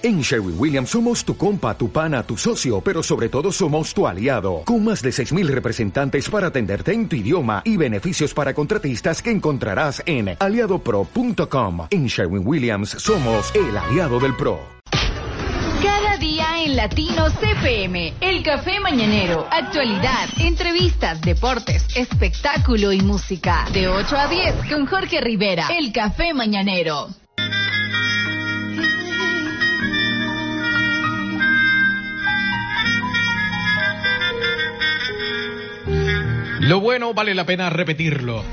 En Sherwin Williams somos tu compa, tu pana, tu socio, pero sobre todo somos tu aliado, con más de 6.000 representantes para atenderte en tu idioma y beneficios para contratistas que encontrarás en aliadopro.com. En Sherwin Williams somos el aliado del PRO. Cada día en Latino CPM, el café mañanero, actualidad, entrevistas, deportes, espectáculo y música. De 8 a 10 con Jorge Rivera, el café mañanero. Lo bueno vale la pena repetirlo.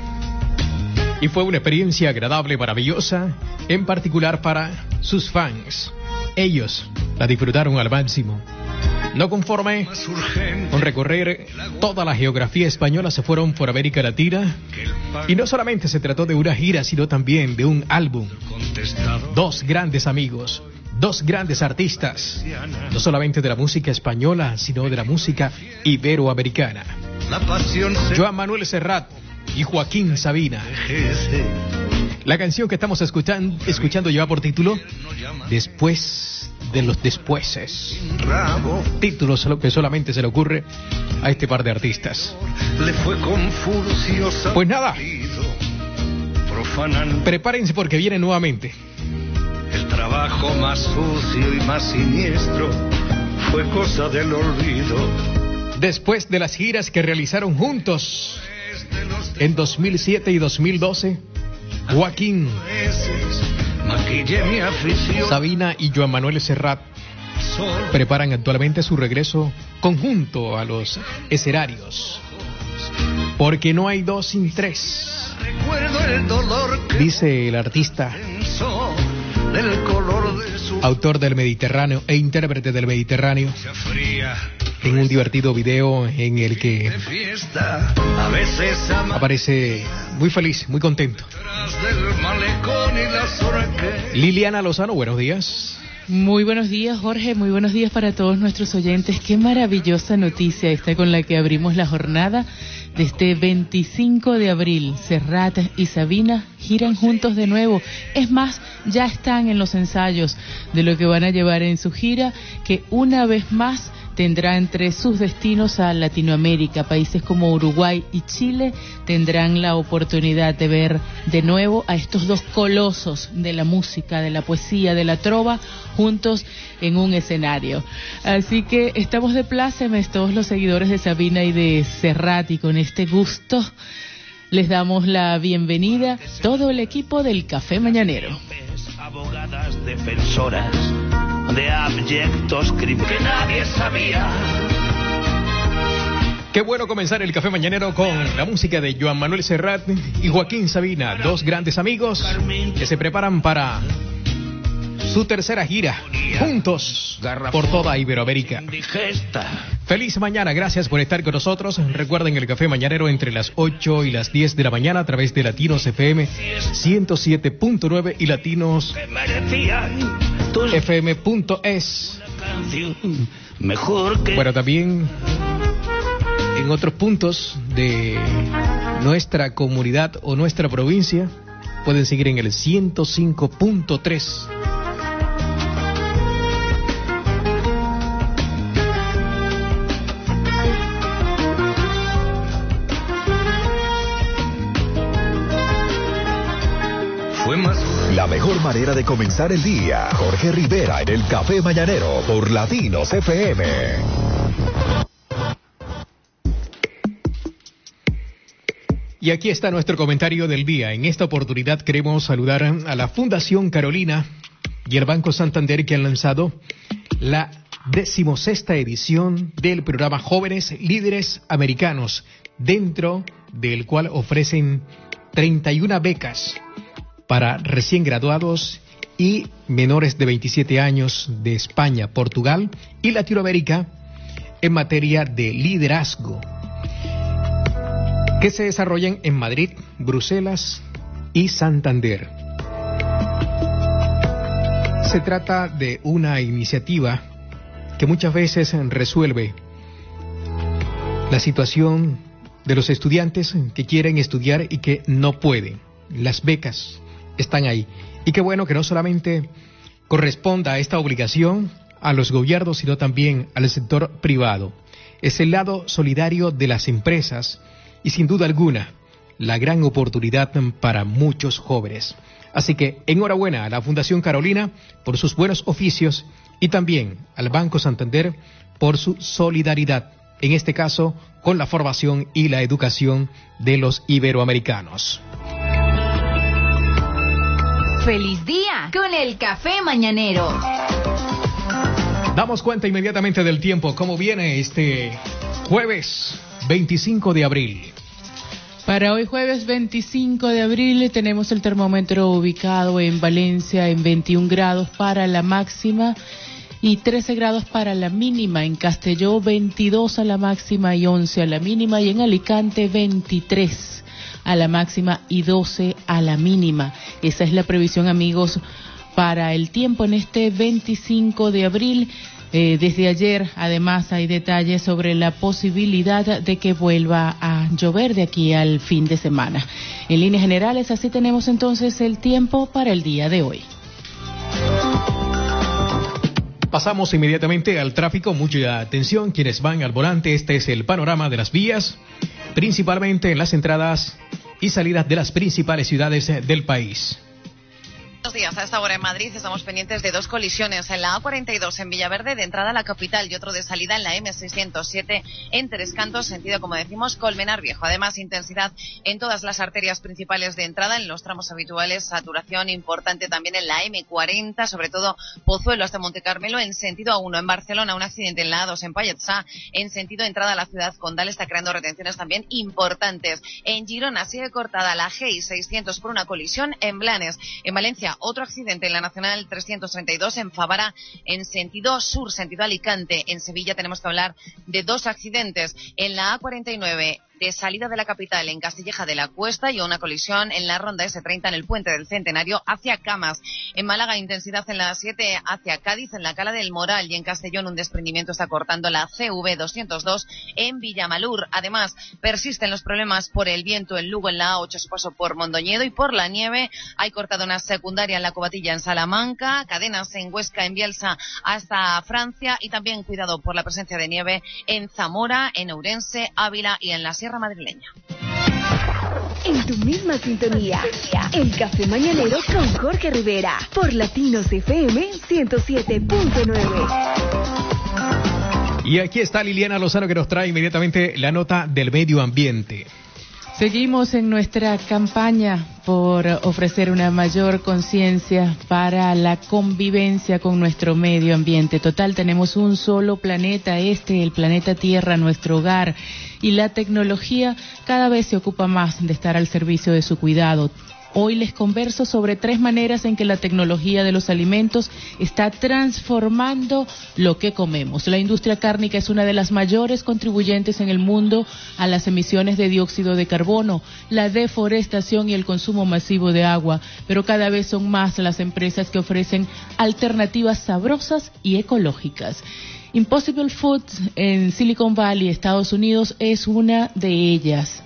Y fue una experiencia agradable, maravillosa, en particular para sus fans. Ellos la disfrutaron al máximo. No conforme con recorrer toda la geografía española, se fueron por América Latina. Y no solamente se trató de una gira, sino también de un álbum. Dos grandes amigos, dos grandes artistas, no solamente de la música española, sino de la música iberoamericana. Joan Manuel Serrat y Joaquín Sabina. La canción que estamos escuchando, escuchando lleva por título Después de los despueses. Título que solamente se le ocurre a este par de artistas. Pues nada. Prepárense porque viene nuevamente. El trabajo más sucio y más siniestro fue cosa del olvido. Después de las giras que realizaron juntos en 2007 y 2012, Joaquín, Sabina y Joan Manuel Serrat preparan actualmente su regreso conjunto a los escenarios. Porque no hay dos sin tres. Dice el artista, autor del Mediterráneo e intérprete del Mediterráneo, en un divertido video en el que aparece muy feliz, muy contento. Liliana Lozano, buenos días. Muy buenos días, Jorge. Muy buenos días para todos nuestros oyentes. Qué maravillosa noticia esta con la que abrimos la jornada de este 25 de abril. Serrat y Sabina giran juntos de nuevo. Es más, ya están en los ensayos de lo que van a llevar en su gira, que una vez más tendrá entre sus destinos a Latinoamérica. Países como Uruguay y Chile tendrán la oportunidad de ver de nuevo a estos dos colosos de la música, de la poesía, de la trova, juntos en un escenario. Así que estamos de plácemes todos los seguidores de Sabina y de Serrat y con este gusto les damos la bienvenida todo el equipo del Café Mañanero. Abogadas defensoras de abyectos crímenes que nadie sabía. Qué bueno comenzar el café mañanero con la música de Joan Manuel Serrat y Joaquín Sabina, dos grandes amigos que se preparan para su tercera gira, juntos por toda Iberoamérica. Feliz mañana, gracias por estar con nosotros. Recuerden el café mañanero entre las 8 y las 10 de la mañana a través de Latinos FM 107.9 y Latinos FM.es. Bueno, también en otros puntos de nuestra comunidad o nuestra provincia pueden seguir en el 105.3. La mejor manera de comenzar el día. Jorge Rivera en el Café Mañanero por Latinos FM. Y aquí está nuestro comentario del día. En esta oportunidad queremos saludar a la Fundación Carolina y el Banco Santander que han lanzado la decimosexta edición del programa Jóvenes Líderes Americanos, dentro del cual ofrecen 31 becas para recién graduados y menores de 27 años de España, Portugal y Latinoamérica en materia de liderazgo, que se desarrollan en Madrid, Bruselas y Santander. Se trata de una iniciativa que muchas veces resuelve la situación de los estudiantes que quieren estudiar y que no pueden. Las becas están ahí. Y qué bueno que no solamente corresponda esta obligación a los gobiernos, sino también al sector privado. Es el lado solidario de las empresas y sin duda alguna la gran oportunidad para muchos jóvenes. Así que enhorabuena a la Fundación Carolina por sus buenos oficios y también al Banco Santander por su solidaridad, en este caso con la formación y la educación de los iberoamericanos. Feliz día con el café mañanero. Damos cuenta inmediatamente del tiempo, cómo viene este jueves 25 de abril. Para hoy jueves 25 de abril tenemos el termómetro ubicado en Valencia en 21 grados para la máxima y 13 grados para la mínima. En Castelló 22 a la máxima y 11 a la mínima y en Alicante 23 a la máxima y 12 a la mínima. Esa es la previsión amigos para el tiempo en este 25 de abril. Eh, desde ayer, además, hay detalles sobre la posibilidad de que vuelva a llover de aquí al fin de semana. En líneas generales, así tenemos entonces el tiempo para el día de hoy. Pasamos inmediatamente al tráfico. Mucha atención, quienes van al volante. Este es el panorama de las vías, principalmente en las entradas y salidas de las principales ciudades del país. Buenos días. A esta hora en Madrid estamos pendientes de dos colisiones en la A42 en Villaverde de entrada a la capital y otro de salida en la M607 en Tres Cantos, sentido como decimos Colmenar Viejo. Además, intensidad en todas las arterias principales de entrada en los tramos habituales, saturación importante también en la M40, sobre todo Pozuelo hasta Monte Carmelo en sentido A1 en Barcelona, un accidente en la A2 en Payetza en sentido entrada a la ciudad condal está creando retenciones también importantes. En Girona sigue cortada la G600 por una colisión en Blanes. En Valencia otro accidente en la Nacional 332 en Favara, en sentido sur, sentido Alicante. En Sevilla tenemos que hablar de dos accidentes. En la A49 de salida de la capital en Castilleja de la Cuesta y una colisión en la ronda S30 en el puente del Centenario hacia Camas. En Málaga, intensidad en la 7 hacia Cádiz, en la Cala del Moral y en Castellón un desprendimiento está cortando la CV 202 en Villamalur. Además, persisten los problemas por el viento en Lugo en la A8, su paso por Mondoñedo y por la nieve. Hay cortado una secundaria en la Cobatilla en Salamanca, cadenas en Huesca, en Bielsa hasta Francia y también cuidado por la presencia de nieve en Zamora, en Ourense, Ávila y en la Sierra Madrileña. En tu misma sintonía, el café mañanero con Jorge Rivera por Latinos FM 107.9. Y aquí está Liliana Lozano que nos trae inmediatamente la nota del medio ambiente. Seguimos en nuestra campaña por ofrecer una mayor conciencia para la convivencia con nuestro medio ambiente. Total, tenemos un solo planeta, este, el planeta Tierra, nuestro hogar, y la tecnología cada vez se ocupa más de estar al servicio de su cuidado. Hoy les converso sobre tres maneras en que la tecnología de los alimentos está transformando lo que comemos. La industria cárnica es una de las mayores contribuyentes en el mundo a las emisiones de dióxido de carbono, la deforestación y el consumo masivo de agua, pero cada vez son más las empresas que ofrecen alternativas sabrosas y ecológicas. Impossible Foods en Silicon Valley, Estados Unidos, es una de ellas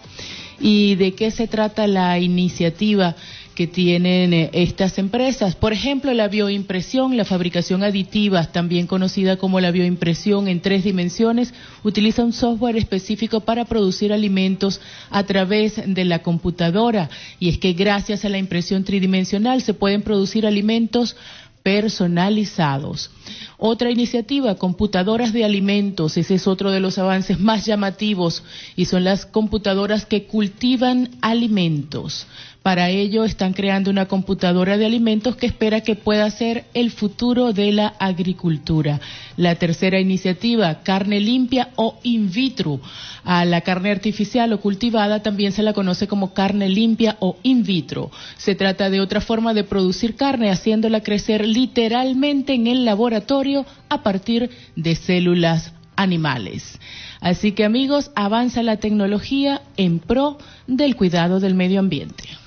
y de qué se trata la iniciativa que tienen eh, estas empresas. Por ejemplo, la bioimpresión, la fabricación aditiva, también conocida como la bioimpresión en tres dimensiones, utiliza un software específico para producir alimentos a través de la computadora. Y es que gracias a la impresión tridimensional se pueden producir alimentos personalizados. Otra iniciativa, computadoras de alimentos, ese es otro de los avances más llamativos y son las computadoras que cultivan alimentos. Para ello están creando una computadora de alimentos que espera que pueda ser el futuro de la agricultura. La tercera iniciativa, carne limpia o in vitro. A la carne artificial o cultivada también se la conoce como carne limpia o in vitro. Se trata de otra forma de producir carne haciéndola crecer literalmente en el laboratorio a partir de células animales. Así que amigos, avanza la tecnología en pro del cuidado del medio ambiente.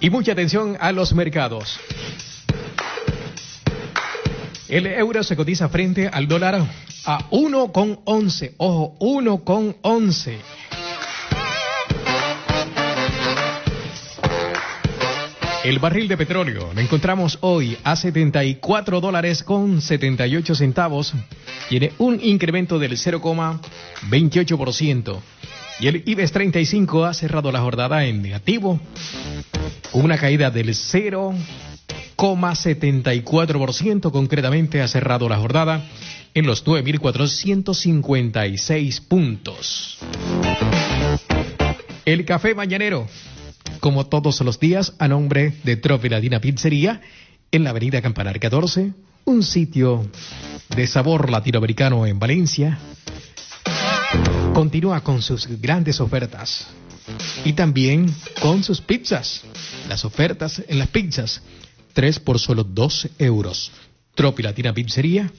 Y mucha atención a los mercados. El euro se cotiza frente al dólar a 1,11. Ojo, 1,11. El barril de petróleo lo encontramos hoy a 74 dólares con 78 centavos. Tiene un incremento del 0,28%. Y el IBEX 35 ha cerrado la jornada en negativo, con una caída del 0,74%. Concretamente ha cerrado la jornada en los 9.456 puntos. El café mañanero como todos los días, a nombre de Trofe Latina Pizzería, en la avenida Campanar 14, un sitio de sabor latinoamericano en Valencia. Continúa con sus grandes ofertas y también con sus pizzas. Las ofertas en las pizzas, tres por solo dos euros. Tropi Latina Pizzería,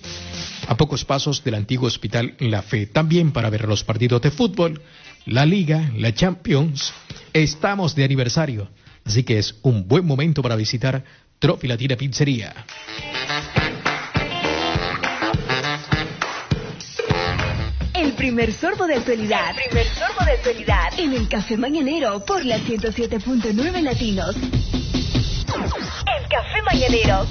a pocos pasos del antiguo hospital La Fe. También para ver los partidos de fútbol, la Liga, la Champions. Estamos de aniversario, así que es un buen momento para visitar Tropi Latina Pizzería. Primer sorbo de actualidad. El primer sorbo de actualidad. En el café mañanero por la 107.9 Latinos. El café mañanero.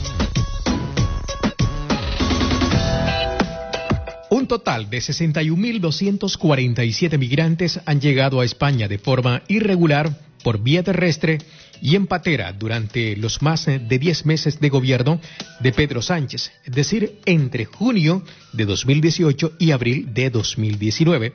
Un total de 61.247 migrantes han llegado a España de forma irregular por vía terrestre y en patera durante los más de 10 meses de gobierno de Pedro Sánchez, es decir, entre junio de 2018 y abril de 2019.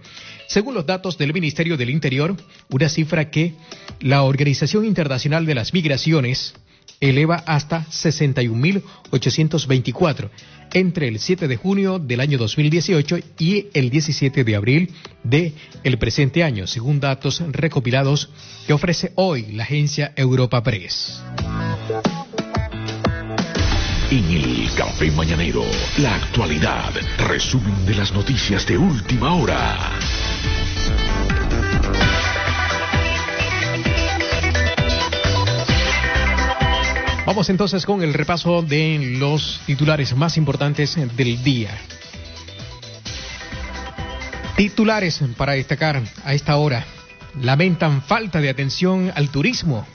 Según los datos del Ministerio del Interior, una cifra que la Organización Internacional de las Migraciones eleva hasta 61.824 entre el 7 de junio del año 2018 y el 17 de abril de presente año, según datos recopilados que ofrece hoy la agencia Europa Press. En el Café Mañanero, la actualidad, resumen de las noticias de última hora. Vamos entonces con el repaso de los titulares más importantes del día. Titulares para destacar a esta hora. Lamentan falta de atención al turismo.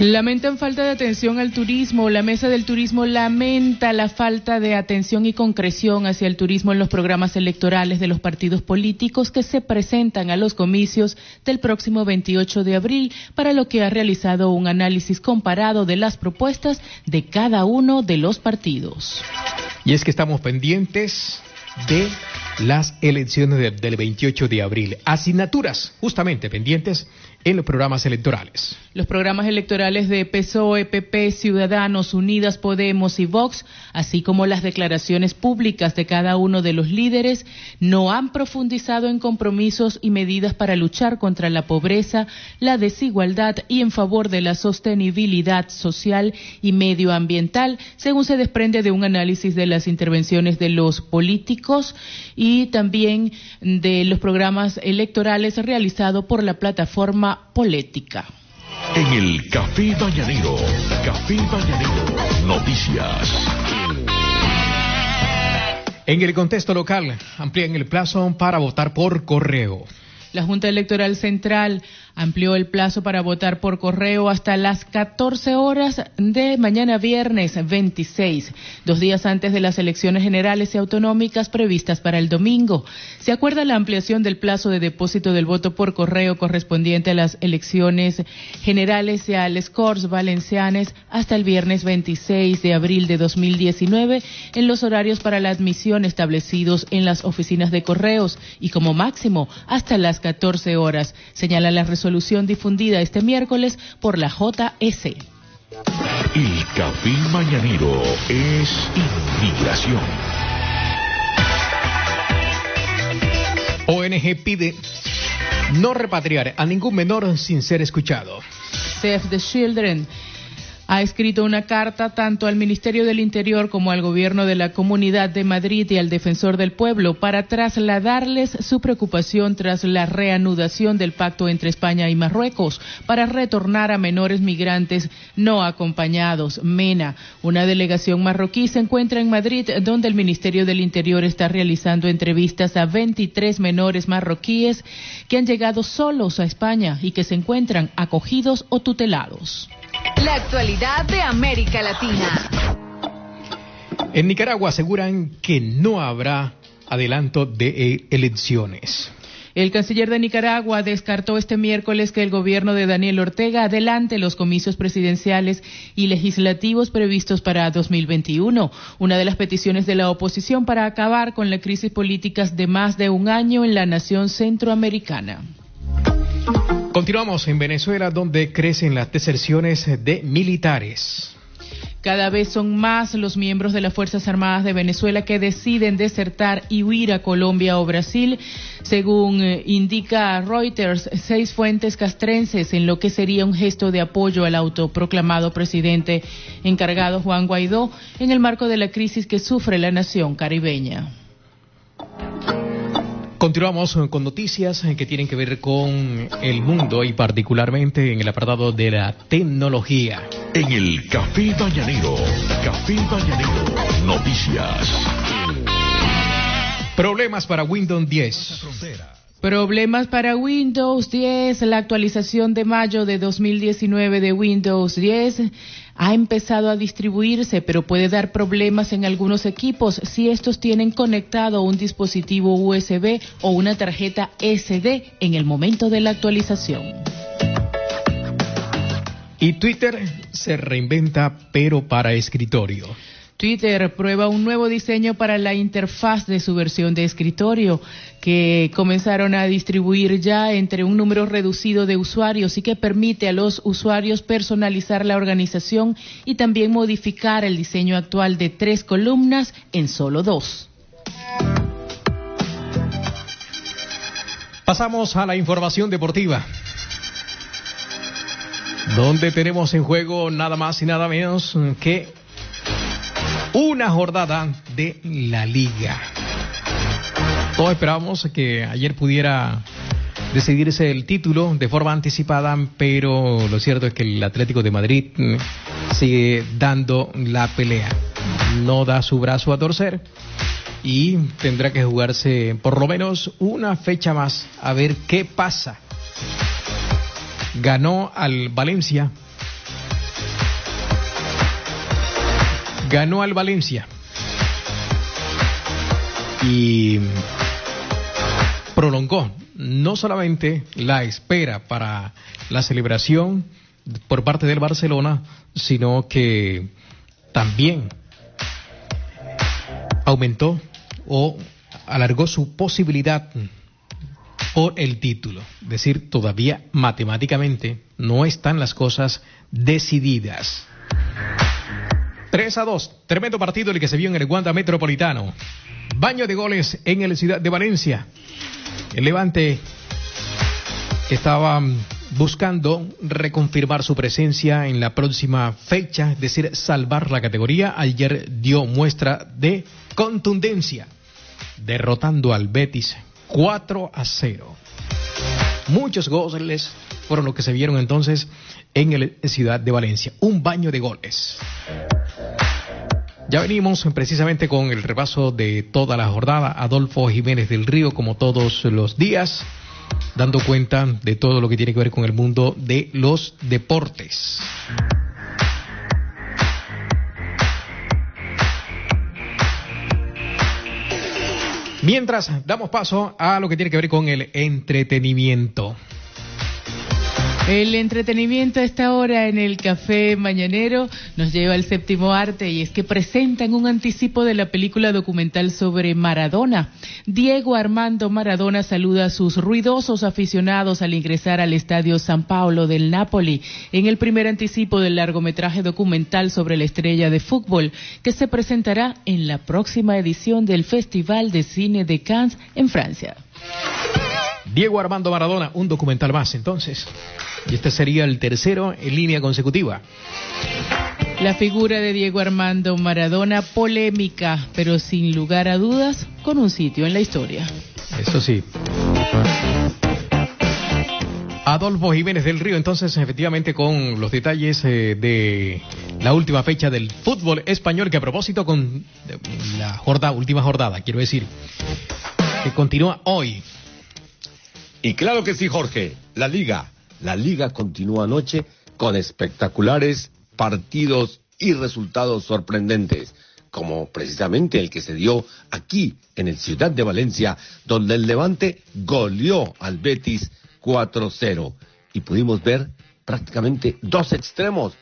Lamentan falta de atención al turismo. La Mesa del Turismo lamenta la falta de atención y concreción hacia el turismo en los programas electorales de los partidos políticos que se presentan a los comicios del próximo 28 de abril, para lo que ha realizado un análisis comparado de las propuestas de cada uno de los partidos. Y es que estamos pendientes de las elecciones del 28 de abril. Asignaturas justamente pendientes en los programas electorales. Los programas electorales de PSOE, PP, Ciudadanos, Unidas, Podemos y Vox, así como las declaraciones públicas de cada uno de los líderes, no han profundizado en compromisos y medidas para luchar contra la pobreza, la desigualdad y en favor de la sostenibilidad social y medioambiental, según se desprende de un análisis de las intervenciones de los políticos y también de los programas electorales realizados por la plataforma política. En el Café Mañanero, Café Mañanero, noticias. En el contexto local, amplían el plazo para votar por correo. La Junta Electoral Central amplió el plazo para votar por correo hasta las 14 horas de mañana viernes 26, dos días antes de las elecciones generales y autonómicas previstas para el domingo. Se acuerda la ampliación del plazo de depósito del voto por correo correspondiente a las elecciones generales y al Scores Valencianes hasta el viernes 26 de abril de 2019 en los horarios para la admisión establecidos en las oficinas de correos y como máximo hasta las 14 horas, señala la resolución solución difundida este miércoles por la JS. El Café Mañanero es inmigración. ONG pide no repatriar a ningún menor sin ser escuchado. Save the Children ha escrito una carta tanto al Ministerio del Interior como al Gobierno de la Comunidad de Madrid y al Defensor del Pueblo para trasladarles su preocupación tras la reanudación del pacto entre España y Marruecos para retornar a menores migrantes no acompañados. MENA, una delegación marroquí, se encuentra en Madrid, donde el Ministerio del Interior está realizando entrevistas a 23 menores marroquíes que han llegado solos a España y que se encuentran acogidos o tutelados. La actualidad de América Latina. En Nicaragua aseguran que no habrá adelanto de eh, elecciones. El canciller de Nicaragua descartó este miércoles que el gobierno de Daniel Ortega adelante los comicios presidenciales y legislativos previstos para 2021, una de las peticiones de la oposición para acabar con la crisis política de más de un año en la nación centroamericana. Continuamos en Venezuela, donde crecen las deserciones de militares. Cada vez son más los miembros de las Fuerzas Armadas de Venezuela que deciden desertar y huir a Colombia o Brasil, según eh, indica Reuters, seis fuentes castrenses, en lo que sería un gesto de apoyo al autoproclamado presidente encargado Juan Guaidó en el marco de la crisis que sufre la nación caribeña. Continuamos con noticias que tienen que ver con el mundo y particularmente en el apartado de la tecnología. En el Café Mañanero, Café Mañanero, noticias. Problemas para Windows 10. Problemas para Windows 10. La actualización de mayo de 2019 de Windows 10 ha empezado a distribuirse, pero puede dar problemas en algunos equipos si estos tienen conectado un dispositivo USB o una tarjeta SD en el momento de la actualización. Y Twitter se reinventa, pero para escritorio. Twitter prueba un nuevo diseño para la interfaz de su versión de escritorio que comenzaron a distribuir ya entre un número reducido de usuarios y que permite a los usuarios personalizar la organización y también modificar el diseño actual de tres columnas en solo dos. Pasamos a la información deportiva donde tenemos en juego nada más y nada menos que una jornada de la liga. Todos esperábamos que ayer pudiera decidirse el título de forma anticipada, pero lo cierto es que el Atlético de Madrid mm, sigue dando la pelea. No da su brazo a torcer y tendrá que jugarse por lo menos una fecha más a ver qué pasa. Ganó al Valencia ganó al Valencia. Y prolongó no solamente la espera para la celebración por parte del Barcelona, sino que también aumentó o alargó su posibilidad por el título. Es decir, todavía matemáticamente no están las cosas decididas. 3 a 2. Tremendo partido el que se vio en el Guanda Metropolitano. Baño de goles en el Ciudad de Valencia. El Levante estaba buscando reconfirmar su presencia en la próxima fecha, es decir, salvar la categoría. Ayer dio muestra de contundencia, derrotando al Betis 4 a 0. Muchos goles fueron los que se vieron entonces en el Ciudad de Valencia. Un baño de goles. Ya venimos precisamente con el repaso de toda la jornada. Adolfo Jiménez del Río, como todos los días, dando cuenta de todo lo que tiene que ver con el mundo de los deportes. Mientras damos paso a lo que tiene que ver con el entretenimiento. El entretenimiento a esta hora en el café mañanero nos lleva al séptimo arte y es que presentan un anticipo de la película documental sobre Maradona. Diego Armando Maradona saluda a sus ruidosos aficionados al ingresar al estadio San Paolo del Napoli en el primer anticipo del largometraje documental sobre la estrella de fútbol que se presentará en la próxima edición del Festival de Cine de Cannes en Francia. Diego Armando Maradona, un documental más entonces. Y este sería el tercero en línea consecutiva. La figura de Diego Armando Maradona, polémica, pero sin lugar a dudas, con un sitio en la historia. Eso sí. Adolfo Jiménez del Río, entonces efectivamente con los detalles eh, de la última fecha del fútbol español, que a propósito con la última jornada, quiero decir, que continúa hoy. Y claro que sí, Jorge, la liga, la liga continúa anoche con espectaculares partidos y resultados sorprendentes, como precisamente el que se dio aquí en el Ciudad de Valencia, donde el Levante goleó al Betis 4-0 y pudimos ver prácticamente dos extremos.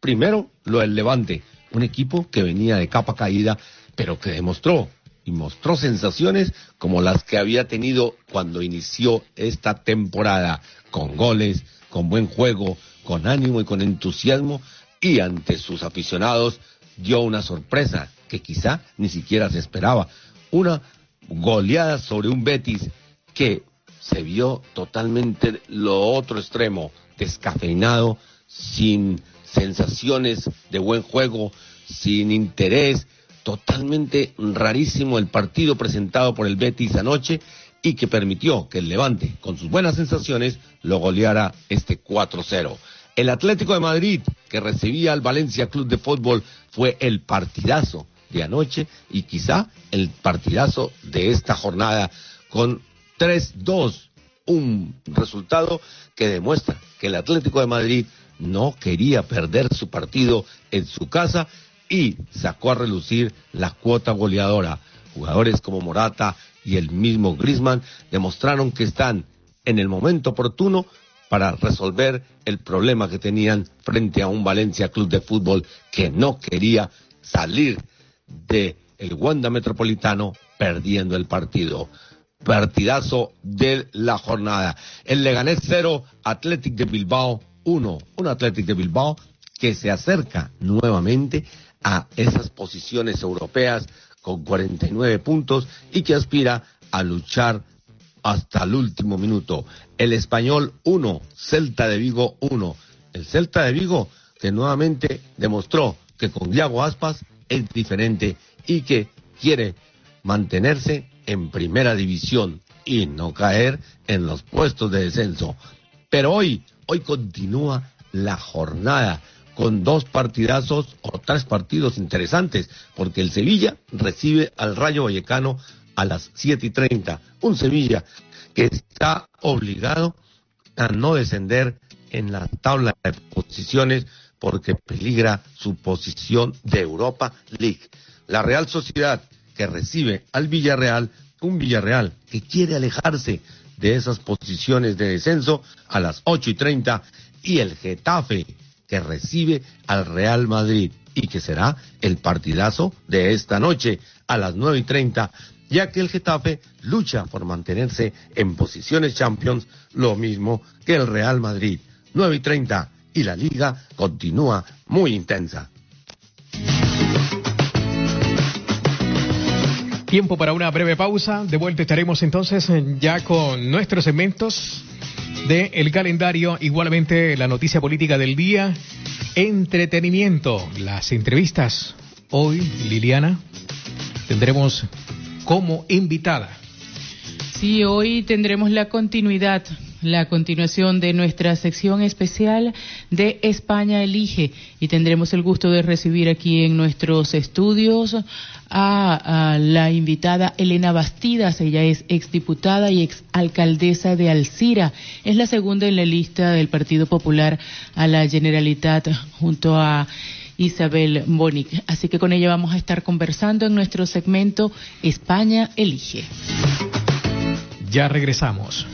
Primero, lo del Levante, un equipo que venía de capa caída, pero que demostró y mostró sensaciones como las que había tenido cuando inició esta temporada, con goles, con buen juego, con ánimo y con entusiasmo, y ante sus aficionados dio una sorpresa que quizá ni siquiera se esperaba, una goleada sobre un Betis que se vio totalmente lo otro extremo, descafeinado, sin sensaciones de buen juego, sin interés, totalmente rarísimo el partido presentado por el Betis anoche y que permitió que el Levante, con sus buenas sensaciones, lo goleara este 4-0. El Atlético de Madrid, que recibía al Valencia Club de Fútbol, fue el partidazo de anoche y quizá el partidazo de esta jornada con 3-2, un resultado que demuestra que el Atlético de Madrid no quería perder su partido en su casa y sacó a relucir la cuota goleadora. Jugadores como Morata y el mismo Grisman demostraron que están en el momento oportuno para resolver el problema que tenían frente a un Valencia Club de Fútbol que no quería salir de el Wanda Metropolitano perdiendo el partido. Partidazo de la jornada. El Leganés 0, Athletic de Bilbao 1. Un Athletic de Bilbao que se acerca nuevamente a esas posiciones europeas con 49 puntos y que aspira a luchar hasta el último minuto. El español 1, Celta de Vigo 1. El Celta de Vigo que nuevamente demostró que con Diago Aspas es diferente y que quiere mantenerse en primera división y no caer en los puestos de descenso. Pero hoy, hoy continúa la jornada con dos partidazos o tres partidos interesantes, porque el Sevilla recibe al Rayo Vallecano a las siete y treinta. Un Sevilla que está obligado a no descender en la tabla de posiciones porque peligra su posición de Europa League. La Real Sociedad que recibe al Villarreal, un Villarreal que quiere alejarse de esas posiciones de descenso a las ocho y treinta y el Getafe que recibe al Real Madrid y que será el partidazo de esta noche a las nueve y treinta ya que el Getafe lucha por mantenerse en posiciones Champions, lo mismo que el Real Madrid. 9 y 30 y la liga continúa muy intensa. Tiempo para una breve pausa. De vuelta estaremos entonces ya con nuestros segmentos de el calendario, igualmente la noticia política del día, entretenimiento, las entrevistas. Hoy, Liliana, tendremos como invitada. Sí, hoy tendremos la continuidad, la continuación de nuestra sección especial de España Elige y tendremos el gusto de recibir aquí en nuestros estudios a, la invitada Elena Bastidas. Ella es exdiputada y exalcaldesa de Alcira. Es la segunda en la lista del Partido Popular a la Generalitat junto a Isabel Bonic. Así que con ella vamos a estar conversando en nuestro segmento España Elige. Ya regresamos.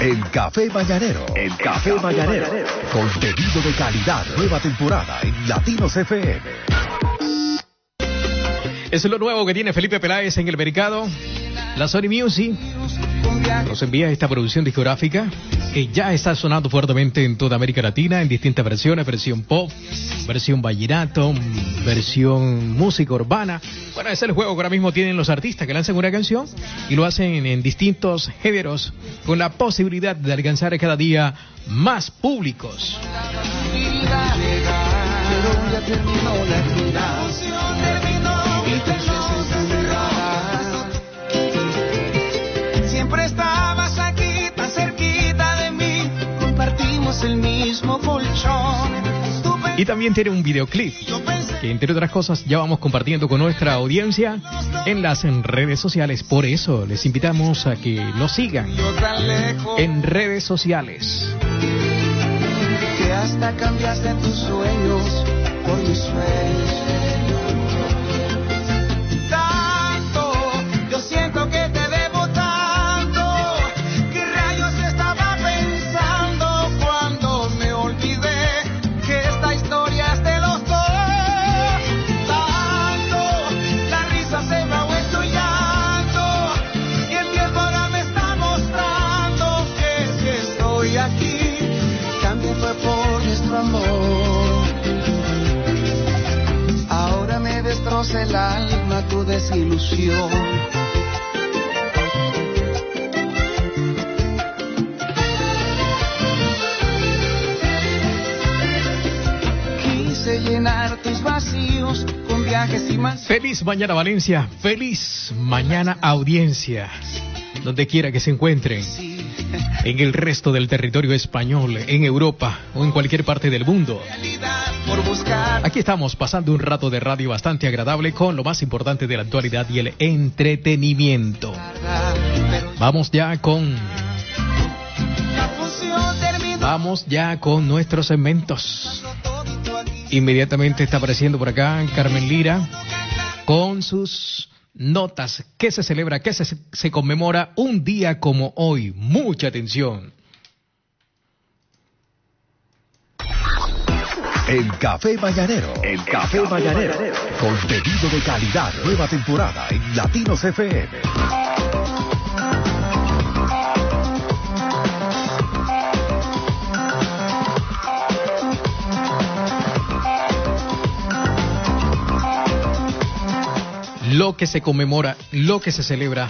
El Café Mañanero. El Café, Mañanero. Contenido de calidad. Nueva temporada en Latinos FM. Es lo nuevo que tiene Felipe Peláez en el mercado. La Sony Music nos envía esta producción discográfica que ya está sonando fuertemente en toda América Latina en distintas versiones, versión pop, versión vallenato, versión música urbana. Bueno, ese es el juego que ahora mismo tienen los artistas que lanzan una canción y lo hacen en distintos géneros con la posibilidad de alcanzar cada día más públicos. Pero ya terminó la el mismo colchón. Y también tiene un videoclip que entre otras cosas ya vamos compartiendo con nuestra audiencia en las redes sociales. Por eso les invitamos a que nos sigan en redes sociales. Que hasta cambiaste tus sueños por mis sueños. El alma tu desilusión. Quise llenar tus vacíos con viajes y más. Feliz mañana Valencia, feliz mañana audiencia, donde quiera que se encuentren en el resto del territorio español, en Europa o en cualquier parte del mundo. Aquí estamos pasando un rato de radio bastante agradable con lo más importante de la actualidad y el entretenimiento. Vamos ya con... Vamos ya con nuestros segmentos. Inmediatamente está apareciendo por acá Carmen Lira con sus notas que se celebra, que se, se conmemora un día como hoy. Mucha atención. El Café Mañanero. El Café Mañanero. Contenido de calidad. Nueva temporada en Latinos FM. Lo que se conmemora, lo que se celebra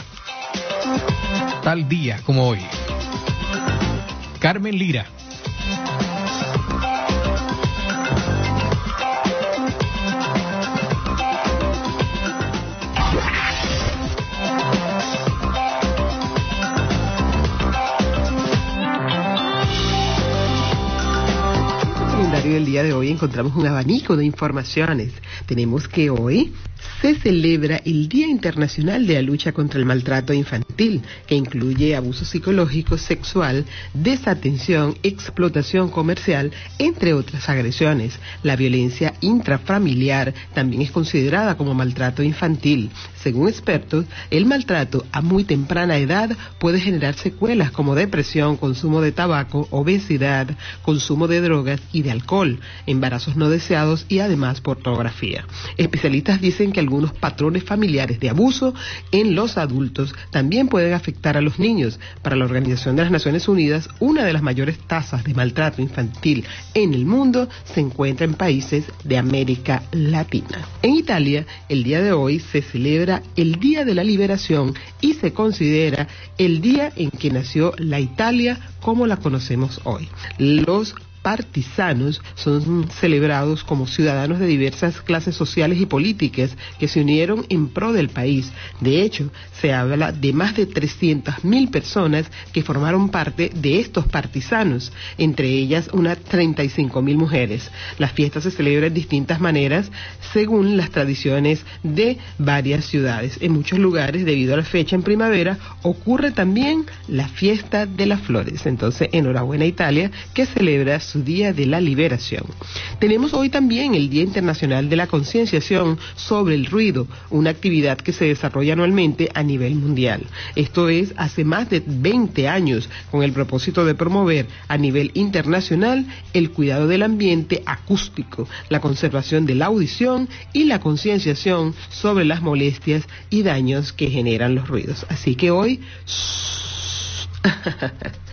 tal día como hoy. Carmen Lira. el día de hoy encontramos un abanico de informaciones. Tenemos que hoy se celebra el Día Internacional de la Lucha contra el Maltrato Infantil, que incluye abuso psicológico, sexual, desatención, explotación comercial, entre otras agresiones. La violencia intrafamiliar también es considerada como maltrato infantil. Según expertos, el maltrato a muy temprana edad puede generar secuelas como depresión, consumo de tabaco, obesidad, consumo de drogas y de alcohol, embarazos no deseados y además pornografía. Especialistas dicen que algunos patrones familiares de abuso en los adultos también pueden afectar a los niños. Para la Organización de las Naciones Unidas, una de las mayores tasas de maltrato infantil en el mundo se encuentra en países de América Latina. En Italia, el día de hoy se celebra el Día de la Liberación y se considera el día en que nació la Italia como la conocemos hoy. Los partisanos son celebrados como ciudadanos de diversas clases sociales y políticas que se unieron en pro del país. De hecho, se habla de más de 300.000 personas que formaron parte de estos partisanos, entre ellas unas 35.000 mujeres. Las fiestas se celebran de distintas maneras según las tradiciones de varias ciudades. En muchos lugares, debido a la fecha en primavera, ocurre también la fiesta de las flores. Entonces, enhorabuena Italia, que celebra su Día de la Liberación. Tenemos hoy también el Día Internacional de la Concienciación sobre el Ruido, una actividad que se desarrolla anualmente a nivel mundial. Esto es hace más de 20 años con el propósito de promover a nivel internacional el cuidado del ambiente acústico, la conservación de la audición y la concienciación sobre las molestias y daños que generan los ruidos. Así que hoy...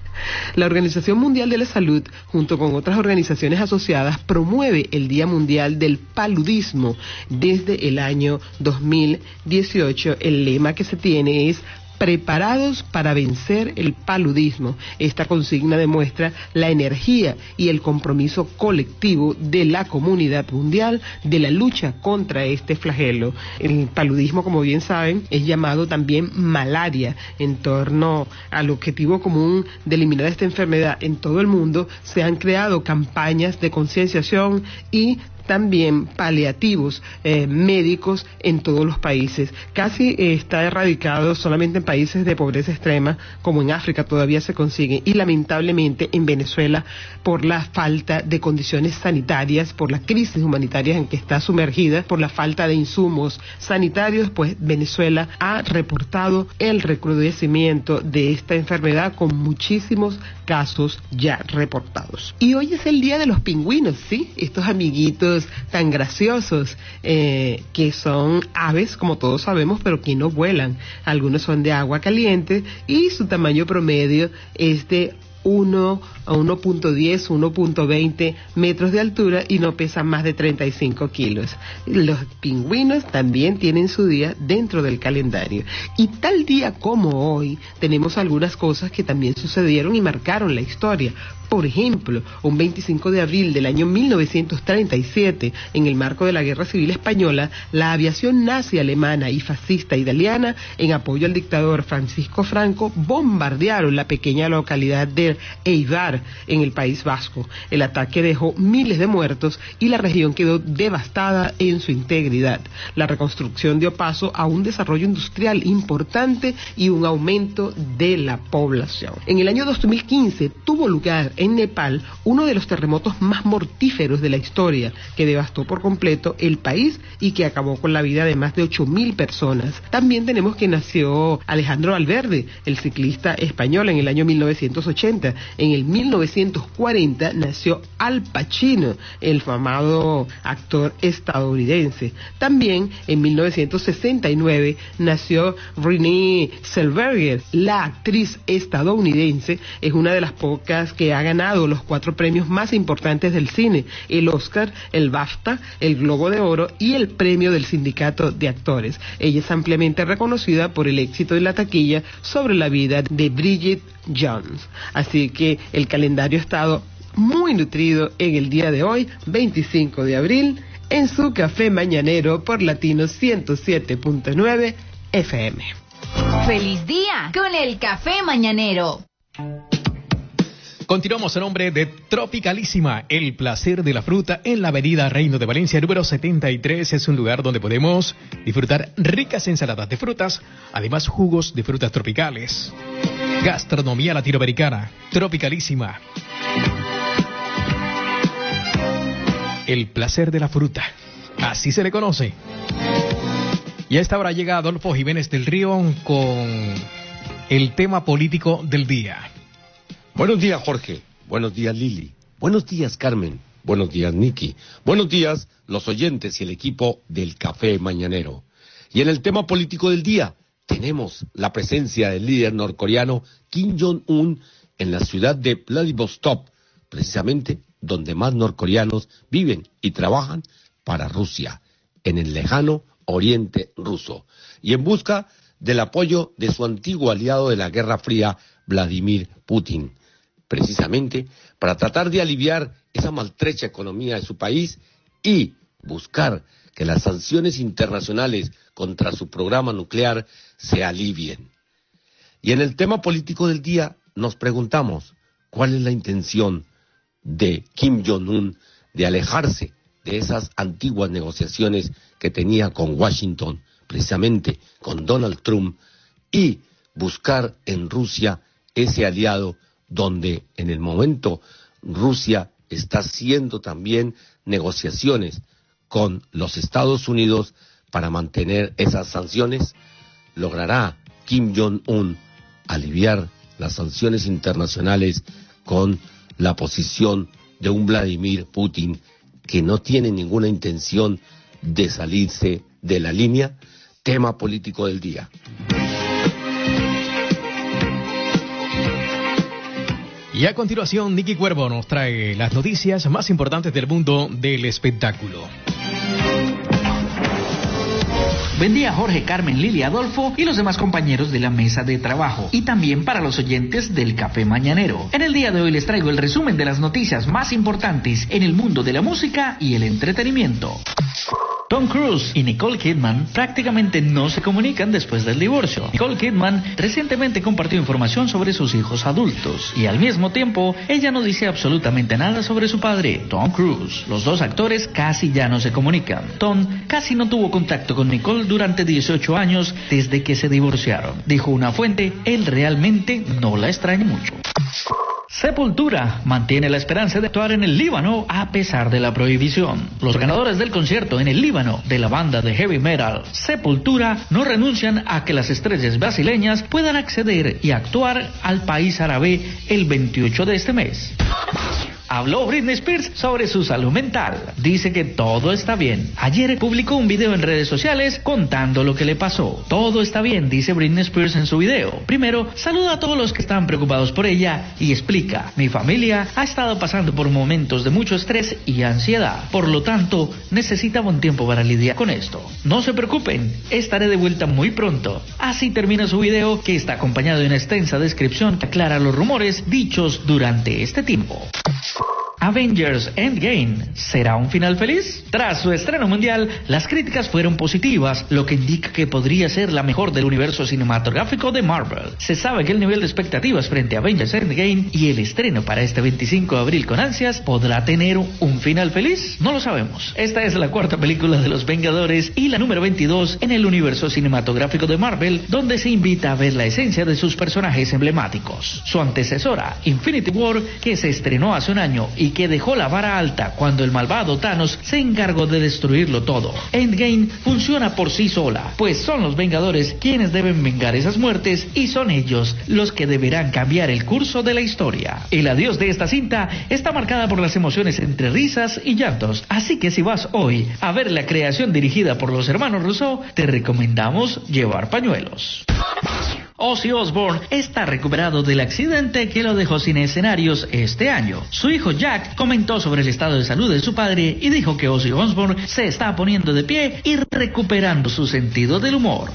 La Organización Mundial de la Salud, junto con otras organizaciones asociadas, promueve el Día Mundial del Paludismo desde el año 2018. El lema que se tiene es preparados para vencer el paludismo. Esta consigna demuestra la energía y el compromiso colectivo de la comunidad mundial de la lucha contra este flagelo. El paludismo, como bien saben, es llamado también malaria en torno al objetivo común de eliminar esta enfermedad en todo el mundo. Se han creado campañas de concienciación y también paliativos eh, médicos en todos los países. Casi eh, está erradicado solamente en países de pobreza extrema, como en África todavía se consigue, y lamentablemente en Venezuela por la falta de condiciones sanitarias, por la crisis humanitaria en que está sumergida, por la falta de insumos sanitarios, pues Venezuela ha reportado el recrudecimiento de esta enfermedad con muchísimos casos ya reportados. Y hoy es el día de los pingüinos, ¿sí? Estos amiguitos tan graciosos, eh, que son aves, como todos sabemos, pero que no vuelan. Algunos son de agua caliente y su tamaño promedio es de 1 a 1.10, 1.20 metros de altura y no pesan más de 35 kilos. Los pingüinos también tienen su día dentro del calendario. Y tal día como hoy tenemos algunas cosas que también sucedieron y marcaron la historia. Por ejemplo, un 25 de abril del año 1937, en el marco de la Guerra Civil Española, la aviación nazi alemana y fascista italiana, en apoyo al dictador Francisco Franco, bombardearon la pequeña localidad de Eibar, en el País Vasco. El ataque dejó miles de muertos y la región quedó devastada en su integridad. La reconstrucción dio paso a un desarrollo industrial importante y un aumento de la población. En el año 2015 tuvo lugar en Nepal uno de los terremotos más mortíferos de la historia, que devastó por completo el país y que acabó con la vida de más de 8.000 personas. También tenemos que nació Alejandro Valverde, el ciclista español, en el año 1980. En el 1940 nació Al Pacino, el famado actor estadounidense. También en 1969 nació Renée Zellweger, la actriz estadounidense, es una de las pocas que ha ganado los cuatro premios más importantes del cine, el Oscar, el BAFTA, el Globo de Oro y el premio del Sindicato de Actores. Ella es ampliamente reconocida por el éxito de la taquilla sobre la vida de Bridget Jones. Así que el calendario ha estado muy nutrido en el día de hoy, 25 de abril, en su café mañanero por Latino 107.9 FM. Feliz día con el café mañanero. Continuamos a nombre de Tropicalísima, el placer de la fruta en la avenida Reino de Valencia número 73. Es un lugar donde podemos disfrutar ricas ensaladas de frutas, además jugos de frutas tropicales. Gastronomía latinoamericana, Tropicalísima. El placer de la fruta, así se le conoce. Y a esta hora llega Adolfo Jiménez del Río con el tema político del día. Buenos días, Jorge. Buenos días, Lili. Buenos días, Carmen. Buenos días, Nicky. Buenos días, los oyentes y el equipo del Café Mañanero. Y en el tema político del día, tenemos la presencia del líder norcoreano Kim Jong-un en la ciudad de Vladivostok, precisamente donde más norcoreanos viven y trabajan para Rusia, en el lejano oriente ruso, y en busca del apoyo de su antiguo aliado de la Guerra Fría, Vladimir Putin precisamente para tratar de aliviar esa maltrecha economía de su país y buscar que las sanciones internacionales contra su programa nuclear se alivien. Y en el tema político del día nos preguntamos cuál es la intención de Kim Jong-un de alejarse de esas antiguas negociaciones que tenía con Washington, precisamente con Donald Trump, y buscar en Rusia ese aliado donde en el momento Rusia está haciendo también negociaciones con los Estados Unidos para mantener esas sanciones, logrará Kim Jong-un aliviar las sanciones internacionales con la posición de un Vladimir Putin que no tiene ninguna intención de salirse de la línea, tema político del día. Y a continuación, Nicky Cuervo nos trae las noticias más importantes del mundo del espectáculo. Buen día Jorge, Carmen, Lili, Adolfo y los demás compañeros de la mesa de trabajo. Y también para los oyentes del Café Mañanero. En el día de hoy les traigo el resumen de las noticias más importantes en el mundo de la música y el entretenimiento. Tom Cruise y Nicole Kidman prácticamente no se comunican después del divorcio. Nicole Kidman recientemente compartió información sobre sus hijos adultos y al mismo tiempo ella no dice absolutamente nada sobre su padre, Tom Cruise. Los dos actores casi ya no se comunican. Tom casi no tuvo contacto con Nicole durante 18 años desde que se divorciaron. Dijo una fuente, él realmente no la extraña mucho. Sepultura mantiene la esperanza de actuar en el Líbano a pesar de la prohibición. Los ganadores del concierto en el Líbano de la banda de heavy metal Sepultura no renuncian a que las estrellas brasileñas puedan acceder y actuar al país árabe el 28 de este mes. Habló Britney Spears sobre su salud mental. Dice que todo está bien. Ayer publicó un video en redes sociales contando lo que le pasó. Todo está bien, dice Britney Spears en su video. Primero, saluda a todos los que están preocupados por ella y explica, mi familia ha estado pasando por momentos de mucho estrés y ansiedad. Por lo tanto, necesitaba un tiempo para lidiar con esto. No se preocupen, estaré de vuelta muy pronto. Así termina su video que está acompañado de una extensa descripción que aclara los rumores dichos durante este tiempo. Avengers Endgame será un final feliz? Tras su estreno mundial, las críticas fueron positivas, lo que indica que podría ser la mejor del universo cinematográfico de Marvel. Se sabe que el nivel de expectativas frente a Avengers Endgame y el estreno para este 25 de abril con ansias podrá tener un final feliz? No lo sabemos. Esta es la cuarta película de los Vengadores y la número 22 en el universo cinematográfico de Marvel, donde se invita a ver la esencia de sus personajes emblemáticos. Su antecesora, Infinity War, que se estrenó hace año y que dejó la vara alta cuando el malvado Thanos se encargó de destruirlo todo. Endgame funciona por sí sola, pues son los Vengadores quienes deben vengar esas muertes y son ellos los que deberán cambiar el curso de la historia. El adiós de esta cinta está marcada por las emociones entre risas y llantos, así que si vas hoy a ver la creación dirigida por los hermanos Rousseau, te recomendamos llevar pañuelos. Ozzy Osbourne está recuperado del accidente que lo dejó sin escenarios este año. Su hijo Jack comentó sobre el estado de salud de su padre y dijo que Ozzy Osbourne se está poniendo de pie y recuperando su sentido del humor.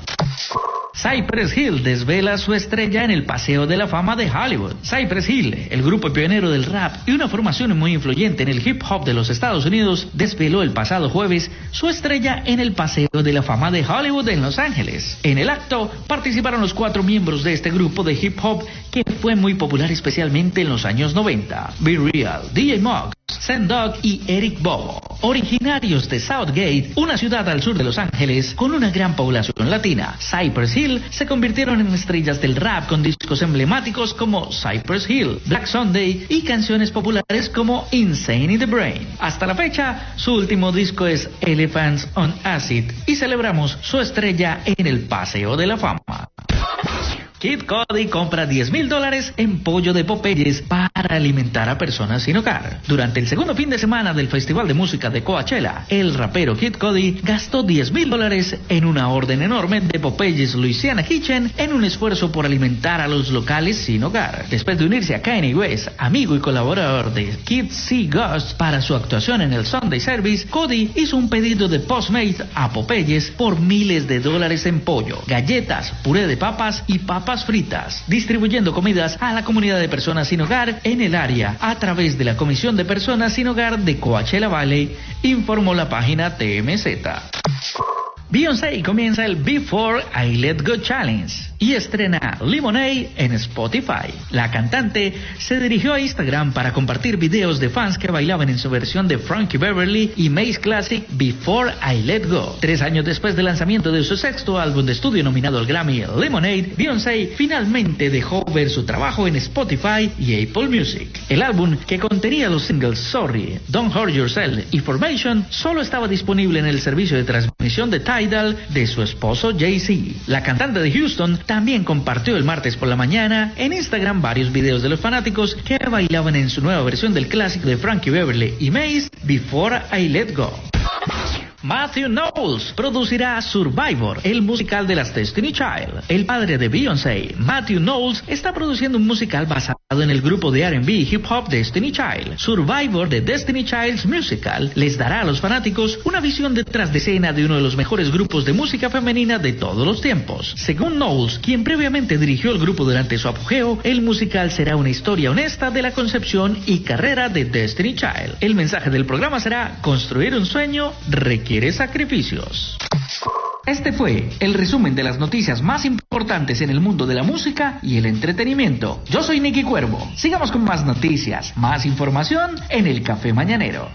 Cypress Hill desvela su estrella en el Paseo de la Fama de Hollywood. Cypress Hill, el grupo pionero del rap y una formación muy influyente en el hip hop de los Estados Unidos, desveló el pasado jueves su estrella en el Paseo de la Fama de Hollywood en Los Ángeles. En el acto participaron los cuatro miembros de este grupo de hip hop que fue muy popular especialmente en los años 90. Be Real, DJ Mog, Sendog y Eric Bobo, originarios de Southgate, una ciudad al sur de Los Ángeles con una gran población latina. Cypress Hill se convirtieron en estrellas del rap con discos emblemáticos como Cypress Hill, Black Sunday y canciones populares como Insane in the Brain. Hasta la fecha, su último disco es Elephants on Acid y celebramos su estrella en el Paseo de la Fama. Kid Cody compra 10 mil dólares en pollo de Popeyes para alimentar a personas sin hogar. Durante el segundo fin de semana del Festival de Música de Coachella, el rapero Kid Cody gastó 10 mil dólares en una orden enorme de Popeyes Louisiana Kitchen en un esfuerzo por alimentar a los locales sin hogar. Después de unirse a Kanye West, amigo y colaborador de Kid C. Ghost para su actuación en el Sunday Service, Cody hizo un pedido de Postmates a Popeyes por miles de dólares en pollo, galletas, puré de papas y papas fritas, distribuyendo comidas a la comunidad de personas sin hogar en el área a través de la Comisión de Personas sin Hogar de Coachella Valley, informó la página TMZ. Beyoncé comienza el Before I Let Go Challenge y estrena Lemonade en Spotify. La cantante se dirigió a Instagram para compartir videos de fans que bailaban en su versión de Frankie Beverly y Mace Classic Before I Let Go. Tres años después del lanzamiento de su sexto álbum de estudio nominado al Grammy Lemonade, Beyoncé finalmente dejó ver su trabajo en Spotify y Apple Music. El álbum, que contenía los singles Sorry, Don't Hurt Yourself y Formation, solo estaba disponible en el servicio de transmisión de De su esposo Jay-Z. La cantante de Houston también compartió el martes por la mañana en Instagram varios videos de los fanáticos que bailaban en su nueva versión del clásico de Frankie Beverly y Mace, Before I Let Go. Matthew Knowles producirá Survivor, el musical de las Destiny Child. El padre de Beyoncé, Matthew Knowles, está produciendo un musical basado en el grupo de R&B hip hop Destiny Child. Survivor de Destiny Child's Musical les dará a los fanáticos una visión detrás de escena de uno de los mejores grupos de música femenina de todos los tiempos. Según Knowles, quien previamente dirigió el grupo durante su apogeo, el musical será una historia honesta de la concepción y carrera de Destiny Child. El mensaje del programa será construir un sueño requiere sacrificios. Este fue el resumen de las noticias más importantes en el mundo de la música y el entretenimiento. Yo soy Nicky Cuervo. Sigamos con más noticias, más información en el Café Mañanero.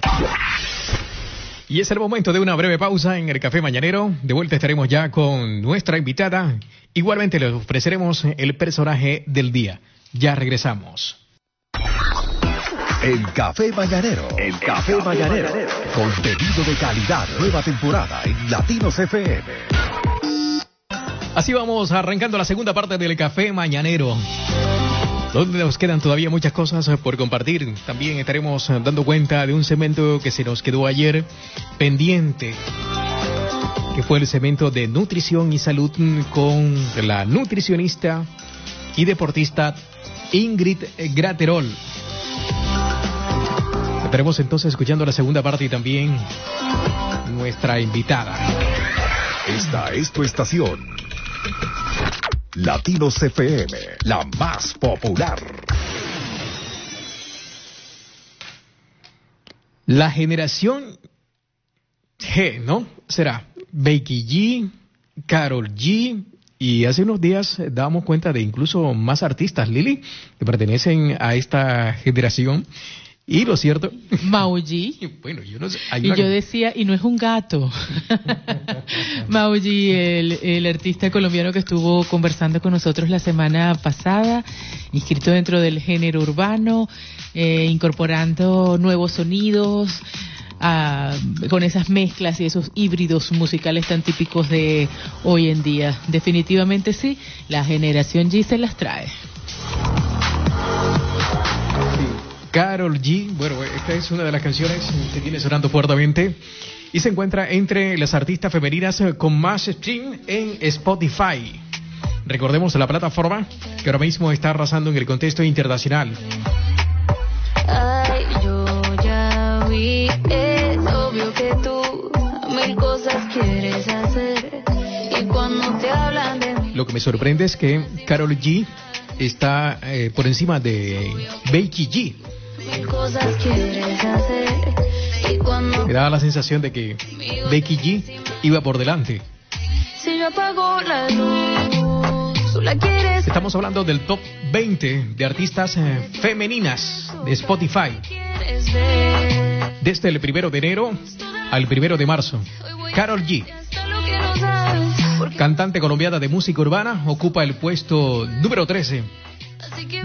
Y es el momento de una breve pausa en el Café Mañanero. De vuelta estaremos ya con nuestra invitada. Igualmente les ofreceremos el personaje del día. Ya regresamos. El Café Mañanero. El Café Mañanero. Contenido de calidad. Nueva temporada en Latinos FM. Así vamos arrancando la segunda parte del Café Mañanero. Donde nos quedan todavía muchas cosas por compartir. También estaremos dando cuenta de un cemento que se nos quedó ayer pendiente que fue el cemento de nutrición y salud con la nutricionista y deportista Ingrid Graterol. Estaremos entonces escuchando la segunda parte y también nuestra invitada. Esta es tu estación. Latinos FM, la más popular. La generación G, ¿no? Será Becky G, Carol G, y hace unos días dábamos cuenta de incluso más artistas, Lili, que pertenecen a esta generación. Y lo cierto. Mauji. Bueno, yo no sé. Y yo decía, y no es un gato. Mauji, el, el, artista colombiano que estuvo conversando con nosotros la semana pasada, inscrito dentro del género urbano, eh, incorporando nuevos sonidos. Ah, con esas mezclas y esos híbridos musicales tan típicos de hoy en día. Definitivamente sí, la generación G se las trae. Carol G. Bueno, esta es una de las canciones que tiene sonando fuertemente y se encuentra entre las artistas femeninas con más stream en Spotify. Recordemos la plataforma que ahora mismo está arrasando en el contexto internacional. Ay, yo ya vi, es obvio que tú mil cosas quieres hacer y cuando te hablan de mí. Lo que me sorprende es que Carol G está eh, por encima de Becky G. Me daba la sensación de que Becky G iba por delante. Estamos hablando del top 20 de artistas eh, femeninas de Spotify. Desde el primero de enero al primero de marzo. Carol G, cantante colombiana de música urbana, ocupa el puesto número 13.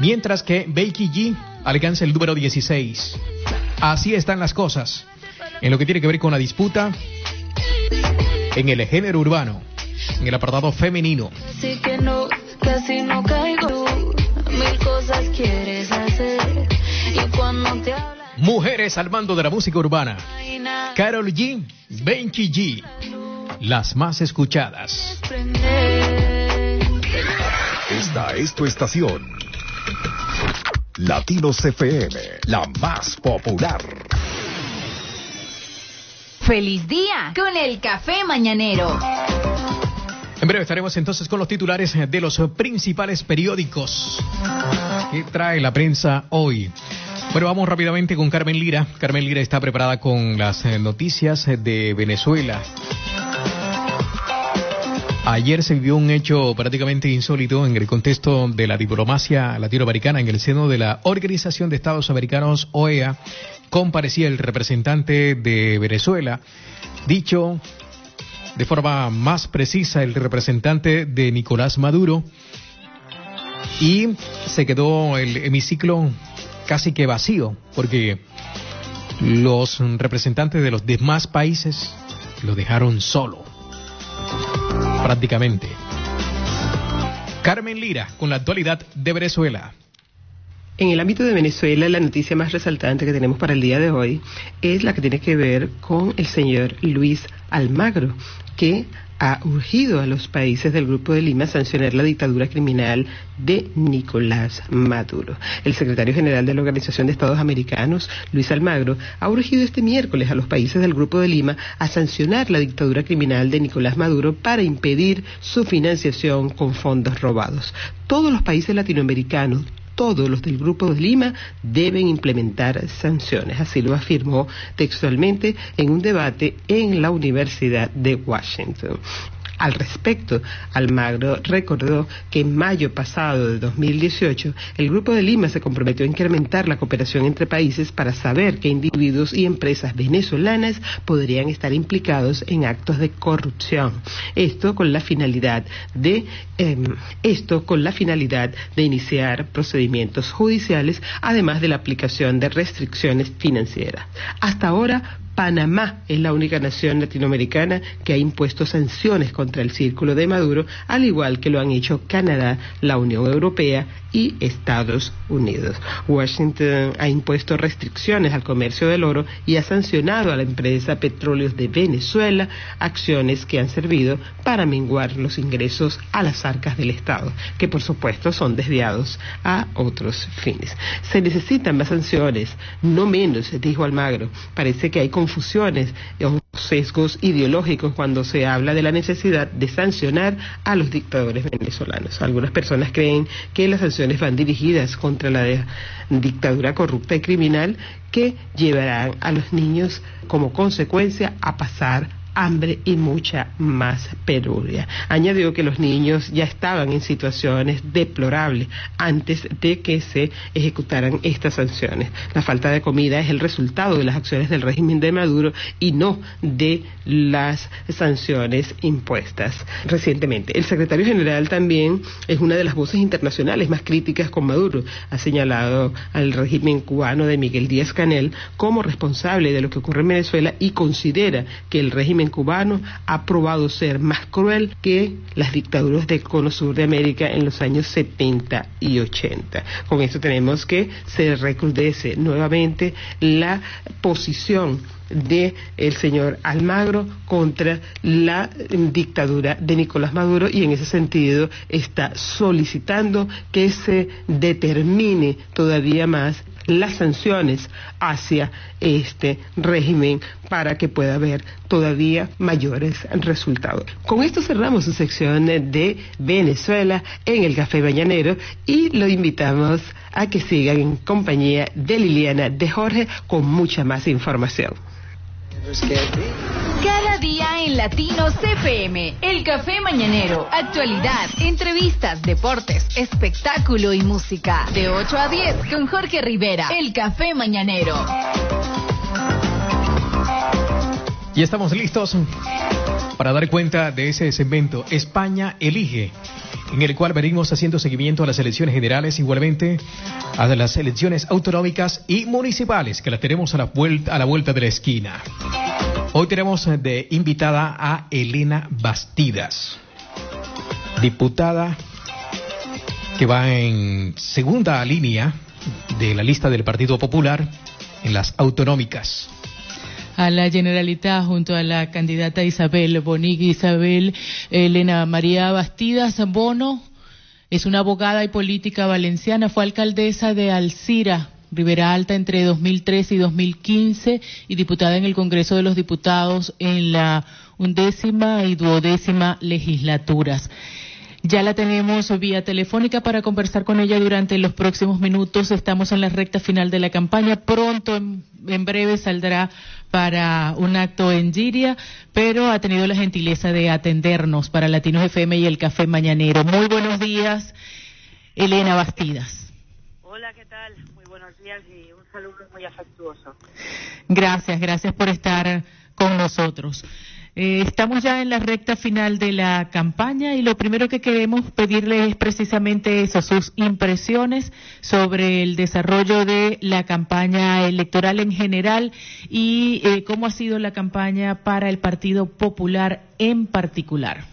Mientras que Becky G alcanza el número 16. Así están las cosas. En lo que tiene que ver con la disputa en el género urbano, en el apartado femenino. Así que no, casi no caigo. Mil cosas quieres hacer. Y cuando te hablan, Mujeres al mando de la música urbana. Carol G, Becky G, las más escuchadas. Esta es tu estación. Latinos FM, la más popular. Feliz día con el café mañanero. En breve estaremos entonces con los titulares de los principales periódicos que trae la prensa hoy. Bueno, vamos rápidamente con Carmen Lira. Carmen Lira está preparada con las noticias de Venezuela. Ayer se vivió un hecho prácticamente insólito en el contexto de la diplomacia latinoamericana en el seno de la Organización de Estados Americanos, OEA. Comparecía el representante de Venezuela. Dicho de forma más precisa, el representante de Nicolás Maduro. Y se quedó el hemiciclo casi que vacío, porque los representantes de los demás países lo dejaron solo, prácticamente. Carmen Lira, con la actualidad de Venezuela. En el ámbito de Venezuela, la noticia más resaltante que tenemos para el día de hoy es la que tiene que ver con el señor Luis Almagro, que ha urgido a los países del Grupo de Lima sancionar la dictadura criminal de Nicolás Maduro. El secretario general de la Organización de Estados Americanos, Luis Almagro, ha urgido este miércoles a los países del Grupo de Lima a sancionar la dictadura criminal de Nicolás Maduro para impedir su financiación con fondos robados. Todos los países latinoamericanos, todos los del Grupo de Lima deben implementar sanciones. Así lo afirmó textualmente en un debate en la Universidad de Washington. Al respecto, Almagro recordó que en mayo pasado de 2018 el Grupo de Lima se comprometió a incrementar la cooperación entre países para saber qué individuos y empresas venezolanas podrían estar implicados en actos de corrupción. Esto con la finalidad de em, esto con la finalidad de iniciar procedimientos judiciales, además de la aplicación de restricciones financieras. Hasta ahora Panamá es la única nación latinoamericana que ha impuesto sanciones contra el círculo de Maduro, al igual que lo han hecho Canadá, la Unión Europea y Estados Unidos. Washington ha impuesto restricciones al comercio del oro y ha sancionado a la empresa Petróleos de Venezuela, acciones que han servido para menguar los ingresos a las arcas del Estado, que por supuesto son desviados a otros fines. Se necesitan más sanciones, no menos, dijo Almagro. Parece que hay confusiones o sesgos ideológicos cuando se habla de la necesidad de sancionar a los dictadores venezolanos. Algunas personas creen que las sanciones van dirigidas contra la dictadura corrupta y criminal que llevarán a los niños como consecuencia a pasar hambre y mucha más penuria. Añadió que los niños ya estaban en situaciones deplorables antes de que se ejecutaran estas sanciones. La falta de comida es el resultado de las acciones del régimen de Maduro y no de las sanciones impuestas recientemente. El secretario general también es una de las voces internacionales más críticas con Maduro. Ha señalado al régimen cubano de Miguel Díaz Canel como responsable de lo que ocurre en Venezuela y considera que el régimen cubano ha probado ser más cruel que las dictaduras del cono sur de América en los años 70 y 80. Con esto tenemos que se recrudece nuevamente la posición de el señor Almagro contra la dictadura de Nicolás Maduro y en ese sentido está solicitando que se determine todavía más las sanciones hacia este régimen para que pueda haber todavía mayores resultados. Con esto cerramos su sección de Venezuela en el Café Bañanero y lo invitamos a que sigan en compañía de Liliana de Jorge con mucha más información. Cada día en Latino CPM, el café mañanero, actualidad, entrevistas, deportes, espectáculo y música. De 8 a 10 con Jorge Rivera, el café mañanero. Y estamos listos para dar cuenta de ese segmento España elige, en el cual venimos haciendo seguimiento a las elecciones generales, igualmente a las elecciones autonómicas y municipales, que las tenemos a la vuelta, a la vuelta de la esquina. Hoy tenemos de invitada a Elena Bastidas, diputada que va en segunda línea de la lista del Partido Popular en las autonómicas a la Generalitat junto a la candidata Isabel Bonig. Isabel Elena María Bastidas Bono es una abogada y política valenciana, fue alcaldesa de Alcira, Rivera Alta entre 2013 y 2015 y diputada en el Congreso de los Diputados en la undécima y duodécima legislaturas. Ya la tenemos vía telefónica para conversar con ella durante los próximos minutos. Estamos en la recta final de la campaña. Pronto, en, breve, saldrá para un acto en Giria, pero ha tenido la gentileza de atendernos para Latinos FM y el Café Mañanero. Muy buenos días, Elena Bastidas. Hola, ¿qué tal? Muy buenos días y un saludo muy afectuoso. Gracias, gracias por estar con nosotros. Eh, estamos ya en la recta final de la campaña y lo primero que queremos pedirle es precisamente eso, sus impresiones sobre el desarrollo de la campaña electoral en general y eh, cómo ha sido la campaña para el Partido Popular en particular.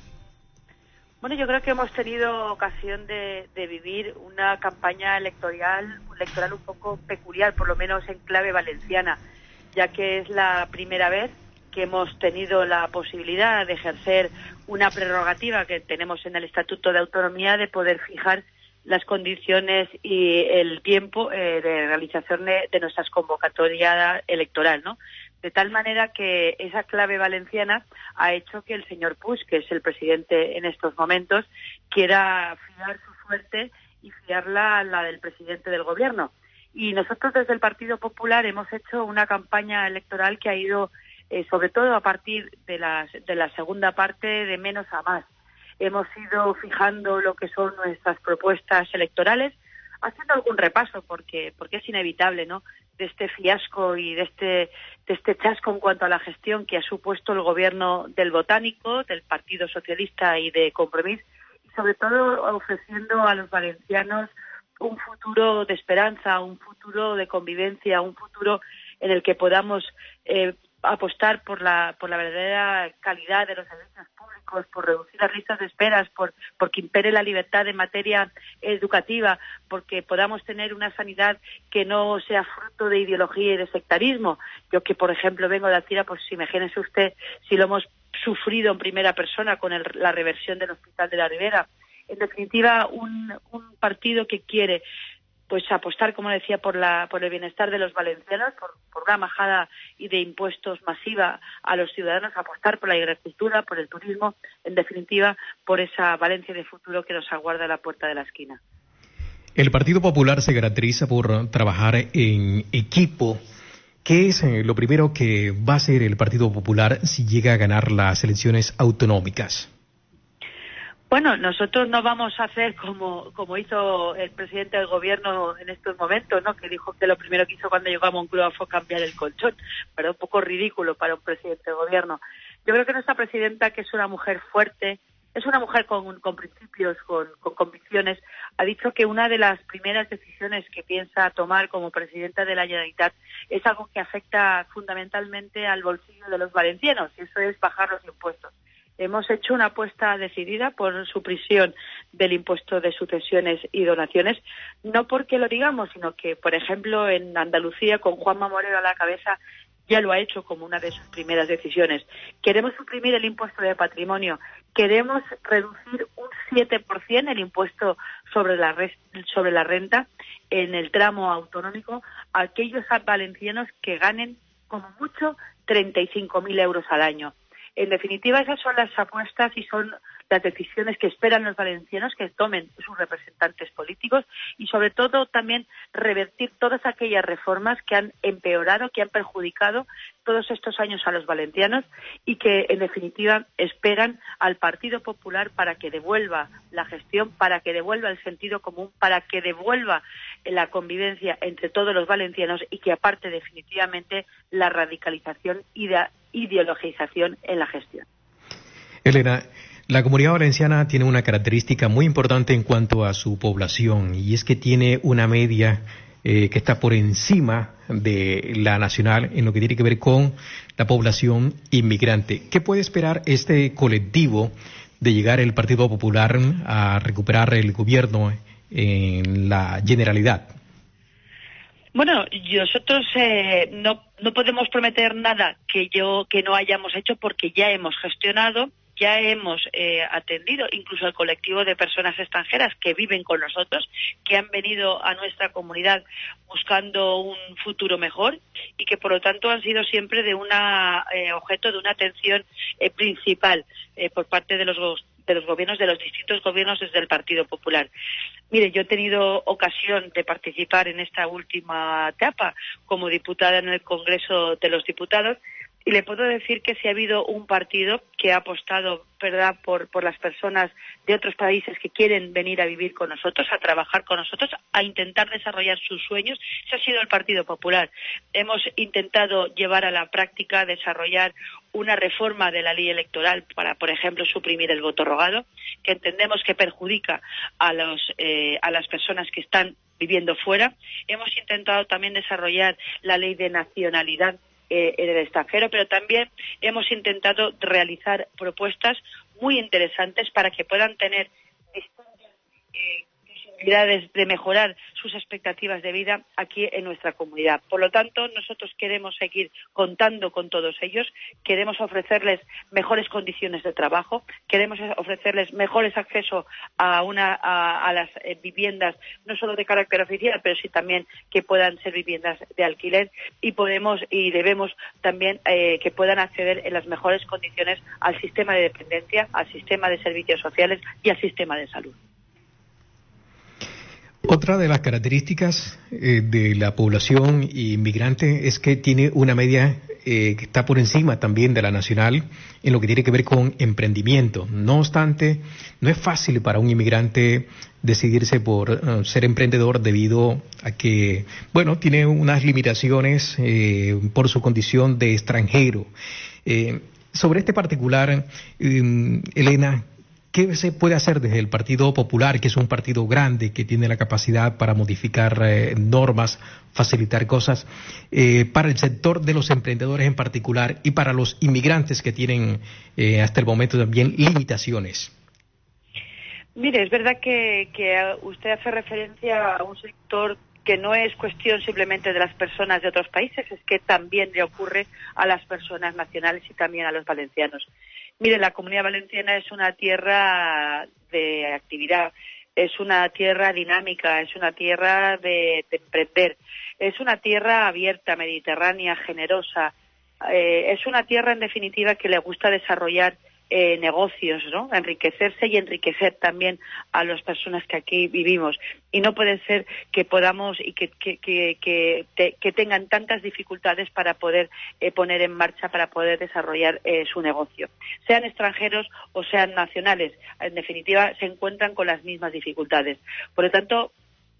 Bueno, yo creo que hemos tenido ocasión de, de, vivir una campaña electoral, electoral un poco peculiar, por lo menos en clave valenciana, ya que es la primera vez que hemos tenido la posibilidad de ejercer una prerrogativa que tenemos en el Estatuto de Autonomía de poder fijar las condiciones y el tiempo eh, de realización de, nuestras convocatorias electoral, ¿no? De tal manera que esa clave valenciana ha hecho que el señor Puig, que es el presidente en estos momentos, quiera fiar su suerte y fiarla a la del presidente del gobierno. Y nosotros desde el Partido Popular hemos hecho una campaña electoral que ha ido, eh, sobre todo a partir de, las, de la segunda parte, de menos a más. Hemos ido fijando lo que son nuestras propuestas electorales, haciendo algún repaso, porque, porque es inevitable, ¿no? De este fiasco y de este, de este chasco en cuanto a la gestión que ha supuesto el gobierno del Botánico, del Partido Socialista y de Compromís, y sobre todo ofreciendo a los valencianos un futuro de esperanza, un futuro de convivencia, un futuro en el que podamos eh, apostar por la, por la verdadera calidad de los servicios públicos, por reducir las listas de esperas, por, que impere la libertad en materia educativa, porque podamos tener una sanidad que no sea fruto de ideología y de sectarismo. Yo que, por ejemplo, vengo de Alcira, pues imagínese usted si lo hemos sufrido en primera persona con la reversión del Hospital de la Ribera en definitiva, un partido que quiere pues apostar, como decía, por, la, por el bienestar de los valencianos, por, una majada y de impuestos masiva a los ciudadanos, apostar por la agricultura, por el turismo, en definitiva, por esa Valencia de futuro que nos aguarda a la puerta de la esquina. El Partido Popular se caracteriza por trabajar en equipo. ¿Qué es eh, lo primero que va a hacer el Partido Popular si llega a ganar las elecciones autonómicas? Bueno, nosotros no vamos a hacer como, como hizo el presidente del gobierno en estos momentos, ¿no? Que dijo que lo primero que hizo cuando llegó a Moncloa fue cambiar el colchón. Pero un poco ridículo para un presidente del gobierno. Yo creo que nuestra presidenta, que es una mujer fuerte, es una mujer con, con principios, con, con, convicciones, ha dicho que una de las primeras decisiones que piensa tomar como presidenta de la Generalitat es algo que afecta fundamentalmente al bolsillo de los valencianos, y eso es bajar los impuestos hemos hecho una apuesta decidida por supresión del impuesto de sucesiones y donaciones, no porque lo digamos, sino que, por ejemplo, en Andalucía, con Juanma Moreno a la cabeza, ya lo ha hecho como una de sus primeras decisiones. Queremos suprimir el impuesto de patrimonio, queremos reducir un 7% el impuesto sobre la, sobre la renta en el tramo autonómico a aquellos valencianos que ganen como mucho 35.000 euros al año. En definitiva, esas son las apuestas y son las decisiones que esperan los valencianos que tomen sus representantes políticos y, sobre todo, también revertir todas aquellas reformas que han empeorado, que han perjudicado todos estos años a los valencianos y que, en definitiva, esperan al Partido Popular para que devuelva la gestión, para que devuelva el sentido común, para que devuelva la convivencia entre todos los valencianos y que aparte definitivamente la radicalización y la ideologización en la gestión. Elena, la comunidad valenciana tiene una característica muy importante en cuanto a su población y es que tiene una media eh, que está por encima de la nacional en lo que tiene que ver con la población inmigrante. ¿Qué puede esperar este colectivo de llegar el Partido Popular a recuperar el gobierno en la generalidad? Bueno, nosotros eh, no, no podemos prometer nada que yo que no hayamos hecho porque ya hemos gestionado, ya hemos eh, atendido incluso al colectivo de personas extranjeras que viven con nosotros, que han venido a nuestra comunidad buscando un futuro mejor y que por lo tanto han sido siempre de una eh, objeto de una atención principal por parte de los de los gobiernos, de los distintos gobiernos desde el Partido Popular. Mire, yo he tenido ocasión de participar en esta última etapa como diputada en el Congreso de los Diputados y le puedo decir que si ha habido un partido que ha apostado verdad por, las personas de otros países que quieren venir a vivir con nosotros, a trabajar con nosotros, a intentar desarrollar sus sueños, ese ha sido el Partido Popular. Hemos intentado llevar a la práctica, desarrollar una reforma de la ley electoral para, por ejemplo, suprimir el voto rogado, que entendemos que perjudica a, los, eh, a las personas que están viviendo fuera. Hemos intentado también desarrollar la ley de nacionalidad eh, en el extranjero, pero también hemos intentado realizar propuestas muy interesantes para que puedan tener posibilidades de mejorar sus expectativas de vida aquí en nuestra comunidad. Por lo tanto, nosotros queremos seguir contando con todos ellos, queremos ofrecerles mejores condiciones de trabajo, queremos ofrecerles mejores acceso a, una, las eh, viviendas, no solo de carácter oficial, pero sí también que puedan ser viviendas de alquiler y podemos y debemos también eh, que puedan acceder en las mejores condiciones al sistema de dependencia, al sistema de servicios sociales y al sistema de salud. Otra de las características eh, de la población inmigrante es que tiene una media eh, que está por encima también de la nacional en lo que tiene que ver con emprendimiento. No obstante, no es fácil para un inmigrante decidirse por eh, ser emprendedor debido a que, bueno, tiene unas limitaciones por su condición de extranjero. sobre este particular, Elena, ¿Qué se puede hacer desde el Partido Popular, que es un partido grande, que tiene la capacidad para modificar eh, normas, facilitar cosas, eh, para el sector de los emprendedores en particular y para los inmigrantes que tienen eh, hasta el momento también limitaciones? Mire, es verdad que, que usted hace referencia a un sector que no es cuestión simplemente de las personas de otros países, es que también le ocurre a las personas nacionales y también a los valencianos. Mire, la Comunidad Valenciana es una tierra de actividad, es una tierra dinámica, es una tierra de, emprender, es una tierra abierta, mediterránea, generosa, eh, es una tierra en definitiva que le gusta desarrollar eh, negocios, ¿no? Enriquecerse y enriquecer también a las personas que aquí vivimos. Y no puede ser que podamos y que, que, que, tengan tantas dificultades para poder eh, poner en marcha, para poder desarrollar eh, su negocio. Sean extranjeros o sean nacionales, en definitiva, se encuentran con las mismas dificultades. Por lo tanto,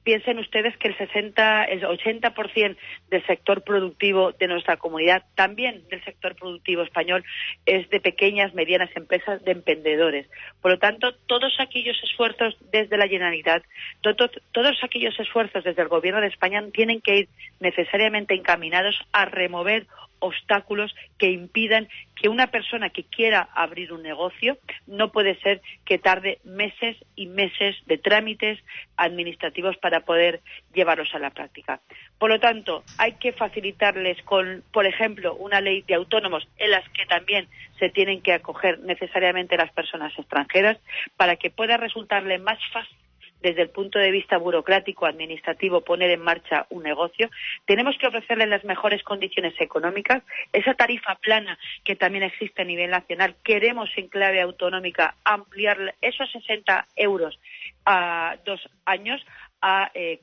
piensen ustedes que el 60, el 80% del sector productivo de nuestra comunidad, también del sector productivo español, es de pequeñas, medianas empresas, de emprendedores. Por lo tanto, todos aquellos esfuerzos desde la Generalitat, todos aquellos esfuerzos desde el Gobierno de España tienen que ir necesariamente encaminados a remover obstáculos que impidan que una persona que quiera abrir un negocio no puede ser que tarde meses y meses de trámites administrativos para poder llevarlos a la práctica. Por lo tanto, hay que facilitarles con, por ejemplo, una ley de autónomos en las que también se tienen que acoger necesariamente las personas extranjeras para que pueda resultarle más fácil desde el punto de vista burocrático, administrativo, poner en marcha un negocio. Tenemos que ofrecerles las mejores condiciones económicas. Esa tarifa plana que también existe a nivel nacional, queremos en clave autonómica ampliar esos 60 euros a dos años a eh,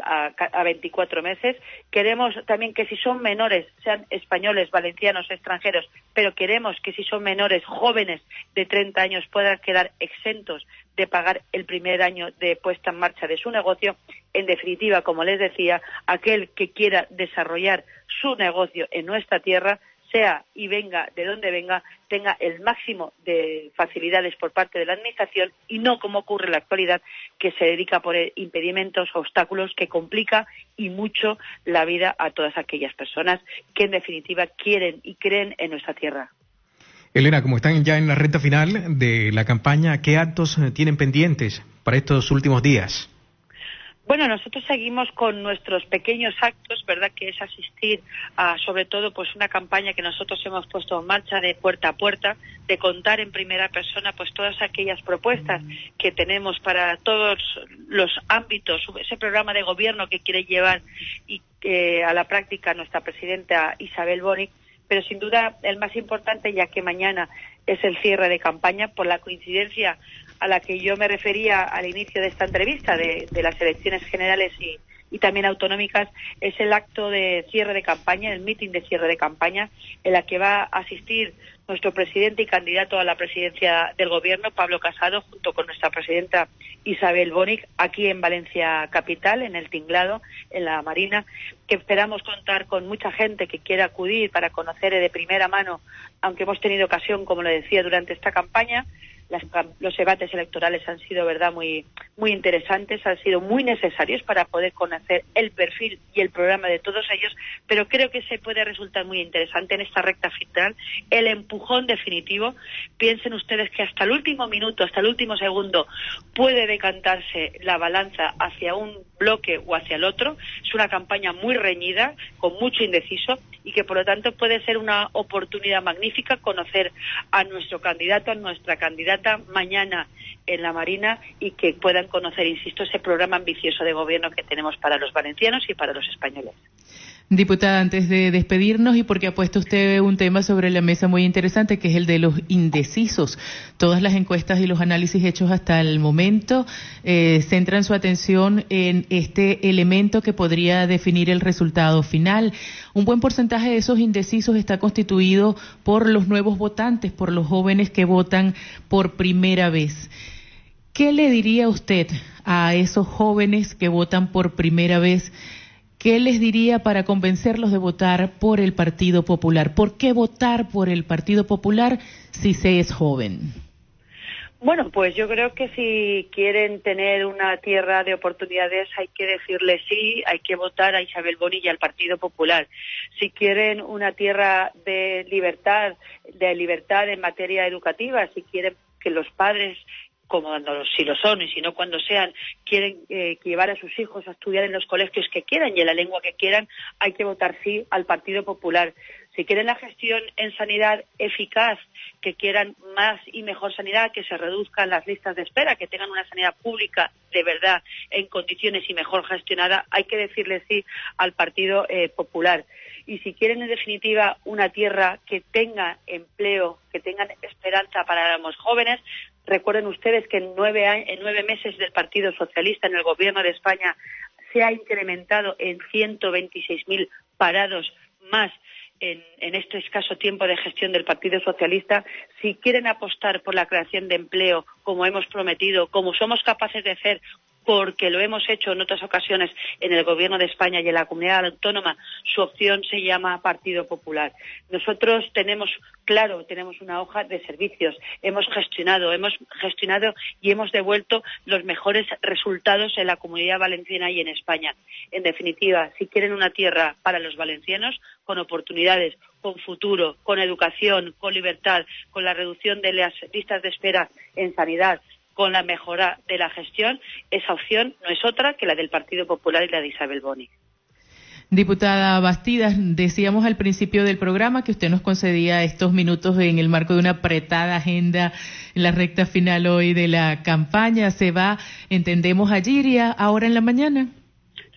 a, a, 24 meses. Queremos también que si son menores, sean españoles, valencianos, extranjeros, pero queremos que si son menores, jóvenes de 30 años, puedan quedar exentos de pagar el primer año de puesta en marcha de su negocio. En definitiva, como les decía, aquel que quiera desarrollar su negocio en nuestra tierra sea y venga de donde venga, tenga el máximo de facilidades por parte de la Administración y no como ocurre en la actualidad, que se dedica a poner impedimentos, obstáculos que complica y mucho la vida a todas aquellas personas que en definitiva quieren y creen en nuestra tierra. Elena, como están ya en la recta final de la campaña, ¿qué actos tienen pendientes para estos últimos días? Bueno, nosotros seguimos con nuestros pequeños actos, ¿verdad? Que es asistir a, sobre todo, pues una campaña que nosotros hemos puesto en marcha de puerta a puerta, de contar en primera persona, pues todas aquellas propuestas que tenemos para todos los ámbitos, ese programa de gobierno que quiere llevar y eh, a la práctica nuestra presidenta Isabel Boni, pero sin duda el más importante, ya que mañana es el cierre de campaña por la coincidencia a la que yo me refería al inicio de esta entrevista, de, las elecciones generales y, también autonómicas, es el acto de cierre de campaña, el meeting de cierre de campaña, en la que va a asistir nuestro presidente y candidato a la presidencia del Gobierno, Pablo Casado, junto con nuestra presidenta Isabel Bonic, aquí en Valencia Capital, en el Tinglado, en la Marina, que esperamos contar con mucha gente que quiera acudir para conocer de primera mano, aunque hemos tenido ocasión, como le decía, durante esta campaña, las los debates electorales han sido, verdad, muy, muy interesantes, han sido muy necesarios para poder conocer el perfil y el programa de todos ellos, pero creo que se puede resultar muy interesante en esta recta final el empujón definitivo. Piensen ustedes que hasta el último minuto, hasta el último segundo, puede decantarse la balanza hacia un bloque o hacia el otro. Es una campaña muy reñida, con mucho indeciso y que por lo tanto puede ser una oportunidad magnífica conocer a nuestro candidato, a nuestra candidata mañana en la Marina y que puedan conocer, insisto, ese programa ambicioso de gobierno que tenemos para los valencianos y para los españoles. Diputada, antes de despedirnos y porque ha puesto usted un tema sobre la mesa muy interesante, que es el de los indecisos. Todas las encuestas y los análisis hechos hasta el momento eh, centran su atención en este elemento que podría definir el resultado final. Un buen porcentaje de esos indecisos está constituido por los nuevos votantes, por los jóvenes que votan por primera vez. ¿Qué le diría usted a esos jóvenes que votan por primera vez? ¿Qué les diría para convencerlos de votar por el Partido Popular? ¿Por qué votar por el Partido Popular si se es joven? Bueno, pues yo creo que si quieren tener una tierra de oportunidades hay que decirle sí, hay que votar a Isabel Boni y al Partido Popular. Si quieren una tierra de libertad, de libertad en materia educativa, si quieren que los padres como cuando, si lo son y si no cuando sean, quieren eh, llevar a sus hijos a estudiar en los colegios que quieran y en la lengua que quieran, hay que votar sí al Partido Popular. Si quieren la gestión en sanidad eficaz, que quieran más y mejor sanidad, que se reduzcan las listas de espera, que tengan una sanidad pública de verdad en condiciones y mejor gestionada, hay que decirle sí al Partido eh, Popular. Y si quieren, en definitiva, una tierra que tenga empleo, que tengan esperanza para los jóvenes, recuerden ustedes que en nueve, en nueve meses del Partido Socialista en el Gobierno de España se ha incrementado en 126.000 parados más en, en, este escaso tiempo de gestión del Partido Socialista, si quieren apostar por la creación de empleo, como hemos prometido, como somos capaces de hacer, porque lo hemos hecho en otras ocasiones en el Gobierno de España y en la comunidad autónoma, su opción se llama Partido Popular. Nosotros tenemos, claro, tenemos una hoja de servicios, hemos gestionado, hemos gestionado y hemos devuelto los mejores resultados en la comunidad valenciana y en España. En definitiva, si quieren una tierra para los valencianos, con oportunidades, con futuro, con educación, con libertad, con la reducción de las listas de espera en sanidad, con la mejora de la gestión, esa opción no es otra que la del Partido Popular y la de Isabel Boni. Diputada Bastidas, decíamos al principio del programa que usted nos concedía estos minutos en el marco de una apretada agenda en la recta final hoy de la campaña. Se va, entendemos, a Giria ahora en la mañana.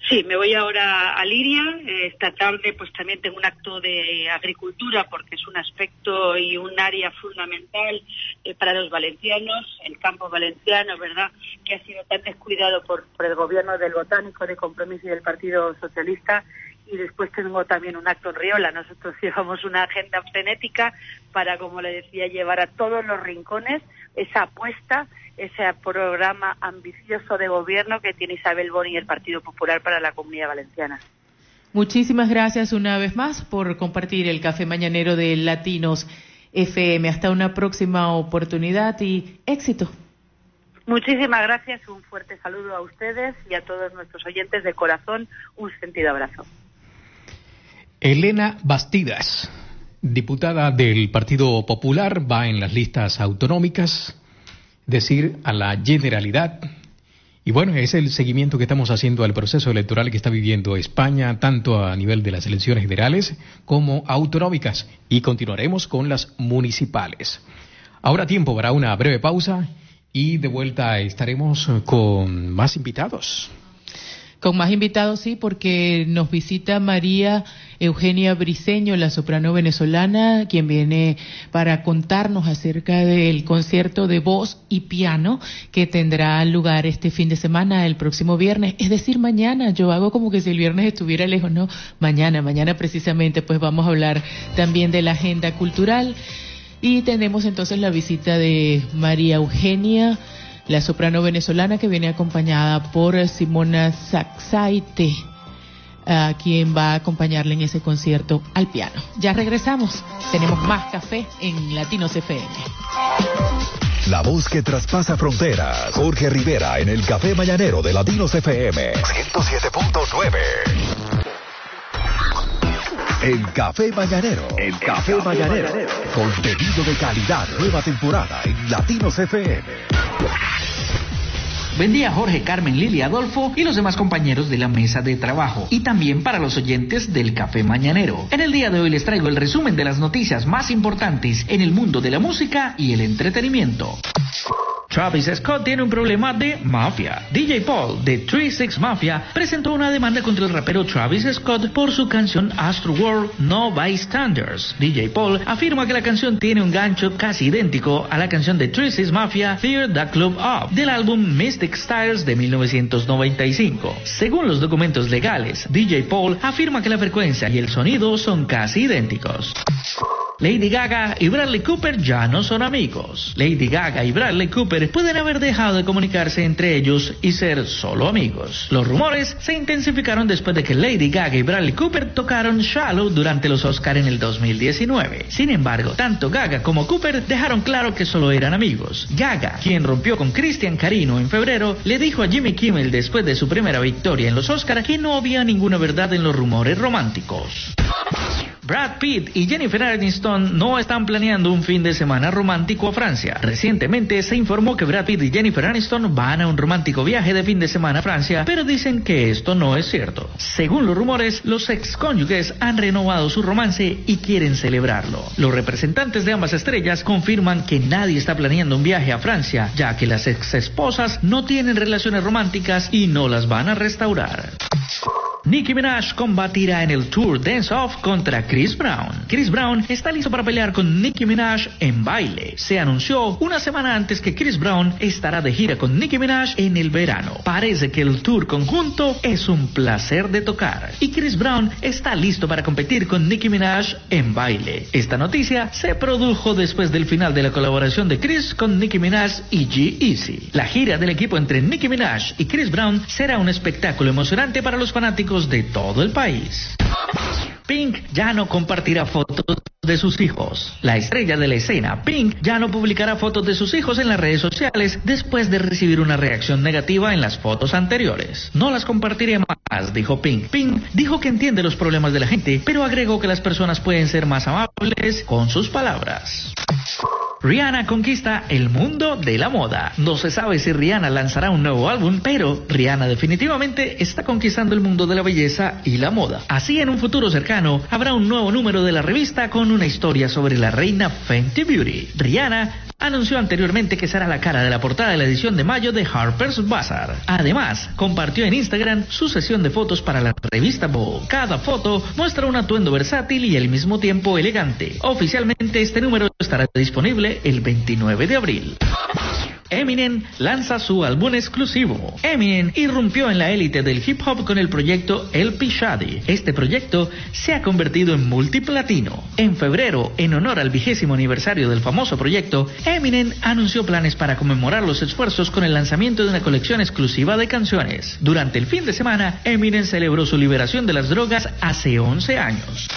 Sí, me voy ahora a Liria. Esta tarde pues también tengo un acto de agricultura porque es un aspecto y un área fundamental eh, para los valencianos, el campo valenciano, ¿verdad? Que ha sido tan descuidado por, por el gobierno del Botánico de Compromiso y del Partido Socialista y después tengo también un acto en Riola. Nosotros llevamos una agenda frenética para, como le decía, llevar a todos los rincones esa apuesta, ese programa ambicioso de gobierno que tiene Isabel Boni y el Partido Popular para la Comunidad Valenciana. Muchísimas gracias una vez más por compartir el café mañanero de Latinos FM. Hasta una próxima oportunidad y éxito. Muchísimas gracias, un fuerte saludo a ustedes y a todos nuestros oyentes de corazón, un sentido abrazo. Elena Bastidas, diputada del Partido Popular, va en las listas autonómicas, decir a la generalidad. Y bueno, es el seguimiento que estamos haciendo al proceso electoral que está viviendo España, tanto a nivel de las elecciones generales como autonómicas. Y continuaremos con las municipales. Ahora tiempo para una breve pausa y de vuelta estaremos con más invitados. Con más invitados, sí, porque nos visita María Eugenia Briceño, la soprano venezolana, quien viene para contarnos acerca del concierto de voz y piano que tendrá lugar este fin de semana, el próximo viernes, es decir, mañana. Yo hago como que si el viernes estuviera lejos, no, mañana, mañana precisamente, pues vamos a hablar también de la agenda cultural. Y tenemos entonces la visita de María Eugenia la soprano venezolana que viene acompañada por Simona Saxaite, a quien va a acompañarle en ese concierto al piano. Ya regresamos, tenemos más café en Latinos FM. La voz que traspasa fronteras. Jorge Rivera en el Café Mañanero de Latinos FM 107.9. El Café Mañanero. El Café Mañanero. Contenido de calidad. Nueva temporada en Latinos FM. Buen día Jorge, Carmen, Lili, Adolfo y los demás compañeros de la mesa de trabajo. Y también para los oyentes del Café Mañanero. En el día de hoy les traigo el resumen de las noticias más importantes en el mundo de la música y el entretenimiento. Travis Scott tiene un problema de mafia. DJ Paul de 36 Mafia presentó una demanda contra el rapero Travis Scott por su canción Astro World No Bystanders. DJ Paul afirma que la canción tiene un gancho casi idéntico a la canción de 36 Mafia Fear the Club Up del álbum Mystic Styles de 1995. Según los documentos legales, DJ Paul afirma que la frecuencia y el sonido son casi idénticos. Lady Gaga y Bradley Cooper ya no son amigos. Lady Gaga y Bradley Cooper pueden haber dejado de comunicarse entre ellos y ser solo amigos. Los rumores se intensificaron después de que Lady Gaga y Bradley Cooper tocaron Shallow durante los Oscar en el 2019. Sin embargo, tanto Gaga como Cooper dejaron claro que solo eran amigos. Gaga, quien rompió con Christian Carino en febrero, le dijo a Jimmy Kimmel después de su primera victoria en los Oscar que no había ninguna verdad en los rumores románticos. Brad Pitt y Jennifer Aniston no están planeando un fin de semana romántico a Francia. Recientemente se informó que Brad Pitt y Jennifer Aniston van a un romántico viaje de fin de semana a Francia, pero dicen que esto no es cierto. Según los rumores, los ex cónyuges han renovado su romance y quieren celebrarlo. Los representantes de ambas estrellas confirman que nadie está planeando un viaje a Francia, ya que las ex esposas no tienen relaciones románticas y no las van a restaurar. Nicki Minaj combatirá en el Tour Dance Off contra Chris Brown. Chris Brown está listo para pelear con Nicki Minaj en baile. Se anunció una semana antes que Chris Brown estará de gira con Nicki Minaj en el verano. Parece que el tour conjunto es un placer de tocar. Y Chris Brown está listo para competir con Nicki Minaj en baile. Esta noticia se produjo después del final de la colaboración de Chris con Nicki Minaj y G-Eazy. La gira del equipo entre Nicki Minaj y Chris Brown será un espectáculo emocionante para los fanáticos de todo el país. Pink ya no compartirá fotos de sus hijos. La estrella de la escena, Pink, ya no publicará fotos de sus hijos en las redes sociales después de recibir una reacción negativa en las fotos anteriores. No las compartiré más, dijo Pink. Pink dijo que entiende los problemas de la gente, pero agregó que las personas pueden ser más amables con sus palabras. Rihanna conquista el mundo de la moda. No se sabe si Rihanna lanzará un nuevo álbum, pero Rihanna definitivamente está conquistando el mundo de la belleza y la moda. Así en un futuro cercano habrá un nuevo número de la revista con una historia sobre la reina Fenty Beauty. Rihanna anunció anteriormente que será la cara de la portada de la edición de mayo de Harper's Bazaar. Además, compartió en Instagram su sesión de fotos para la revista Vogue. Cada foto muestra un atuendo versátil y al mismo tiempo elegante. Oficialmente este número estará disponible el 29 de abril. Eminem lanza su álbum exclusivo. Eminem irrumpió en la élite del hip hop con el proyecto El Shady. Este proyecto se ha convertido en multiplatino. En febrero, en honor al vigésimo aniversario del famoso proyecto, Eminem anunció planes para conmemorar los esfuerzos con el lanzamiento de una colección exclusiva de canciones. Durante el fin de semana, Eminem celebró su liberación de las drogas hace 11 años.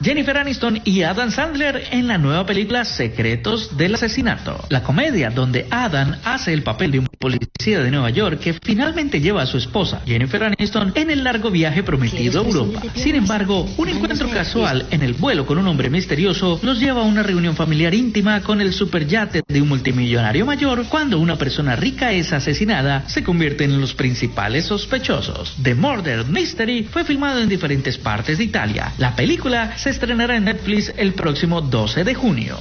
Jennifer Aniston y Adam Sandler en la nueva película Secretos del Asesinato. La comedia donde Adam hace el papel de un policía de Nueva York que finalmente lleva a su esposa, Jennifer Aniston, en el largo viaje prometido a Europa. Sin embargo, un encuentro casual en el vuelo con un hombre misterioso los lleva a una reunión familiar íntima con el superyate de un multimillonario mayor. Cuando una persona rica es asesinada, se convierten en los principales sospechosos. The Murder Mystery fue filmado en diferentes partes de Italia. La película se estrenará en Netflix el próximo 12 de junio.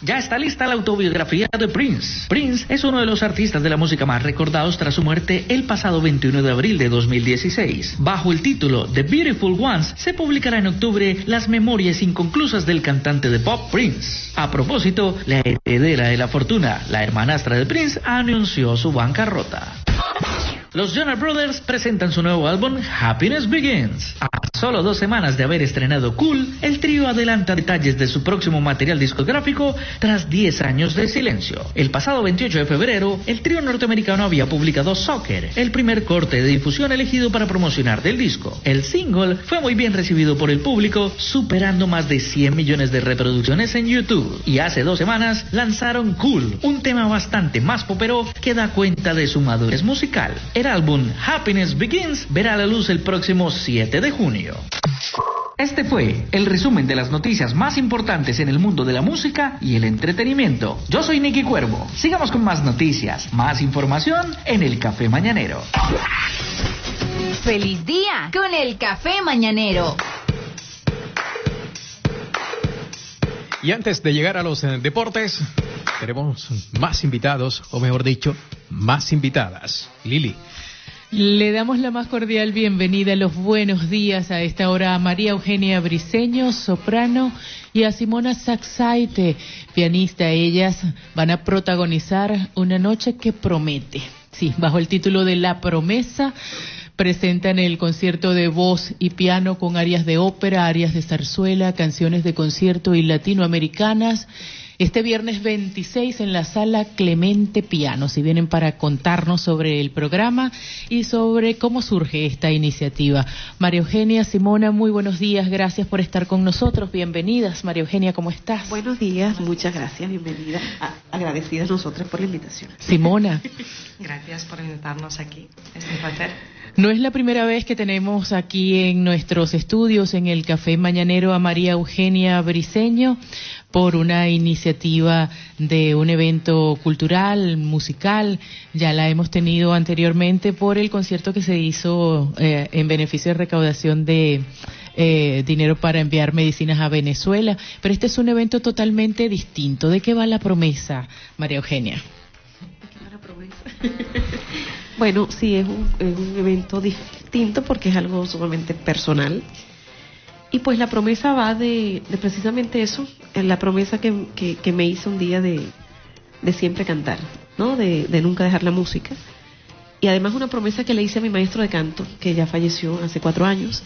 Ya está lista la autobiografía de Prince. Prince es uno de los artistas de la música más recordados tras su muerte el pasado 21 de abril de 2016. Bajo el título The Beautiful Ones se publicará en octubre las memorias inconclusas del cantante de pop Prince. A propósito, la heredera de la fortuna, la hermanastra de Prince, anunció su bancarrota. Los Jonas Brothers presentan su nueo álbum Happiness Begins. A Solo dos semanas de haber estrenado Cool, el trío adelanta detalles de su próximo material discográfico tras 10 años de silencio. El pasado 28 de febrero, el trío norteamericano había publicado Soccer, el primer corte de difusión elegido para promocionar del disco. El single fue muy bien recibido por el público, superando más de 100 millones de reproducciones en YouTube. Y hace dos semanas lanzaron Cool, un tema bastante más popero que da cuenta de su madurez musical. El álbum Happiness Begins verá la luz el próximo 7 de junio. Este fue el resumen de las noticias más importantes en el mundo de la música y el entretenimiento. Yo soy Nicky Cuervo. Sigamos con más noticias, más información en el Café Mañanero. Feliz día con el Café Mañanero. Y antes de llegar a los eh, deportes, tenemos más invitados, o mejor dicho, más invitadas. Lili. Le damos la más cordial bienvenida, los buenos días a esta hora a María Eugenia Briceño, soprano, y a Simona Saxaite, pianista. Ellas van a protagonizar una noche que promete. Sí, bajo el título de La Promesa, presentan el concierto de voz y piano con áreas de ópera, áreas de zarzuela, canciones de concierto y latinoamericanas este viernes 26 en la sala Clemente Piano, si vienen para contarnos sobre el programa y sobre cómo surge esta iniciativa. María Eugenia, Simona, muy buenos días, gracias por estar con nosotros, bienvenidas. María Eugenia, ¿cómo estás? Buenos días, muchas gracias, bienvenida. Agradecidas nosotros por la invitación. Simona. gracias por invitarnos aquí, es un placer. No es la primera vez que tenemos aquí en nuestros estudios, en el Café Mañanero, a María Eugenia Briceño por una iniciativa de un evento cultural, musical. Ya la hemos tenido anteriormente por el concierto que se hizo eh, en beneficio de recaudación de eh, dinero para enviar medicinas a Venezuela. Pero este es un evento totalmente distinto. ¿De qué va la promesa, María Eugenia? ¿De qué va la promesa? bueno, sí, es un, es un evento distinto porque es algo sumamente personal. Y pues la promesa va de, de precisamente eso, la promesa que, que, me hizo un día de, de siempre cantar, ¿no? De, de, nunca dejar la música. Y además una promesa que le hice a mi maestro de canto, que ya falleció hace cuatro años,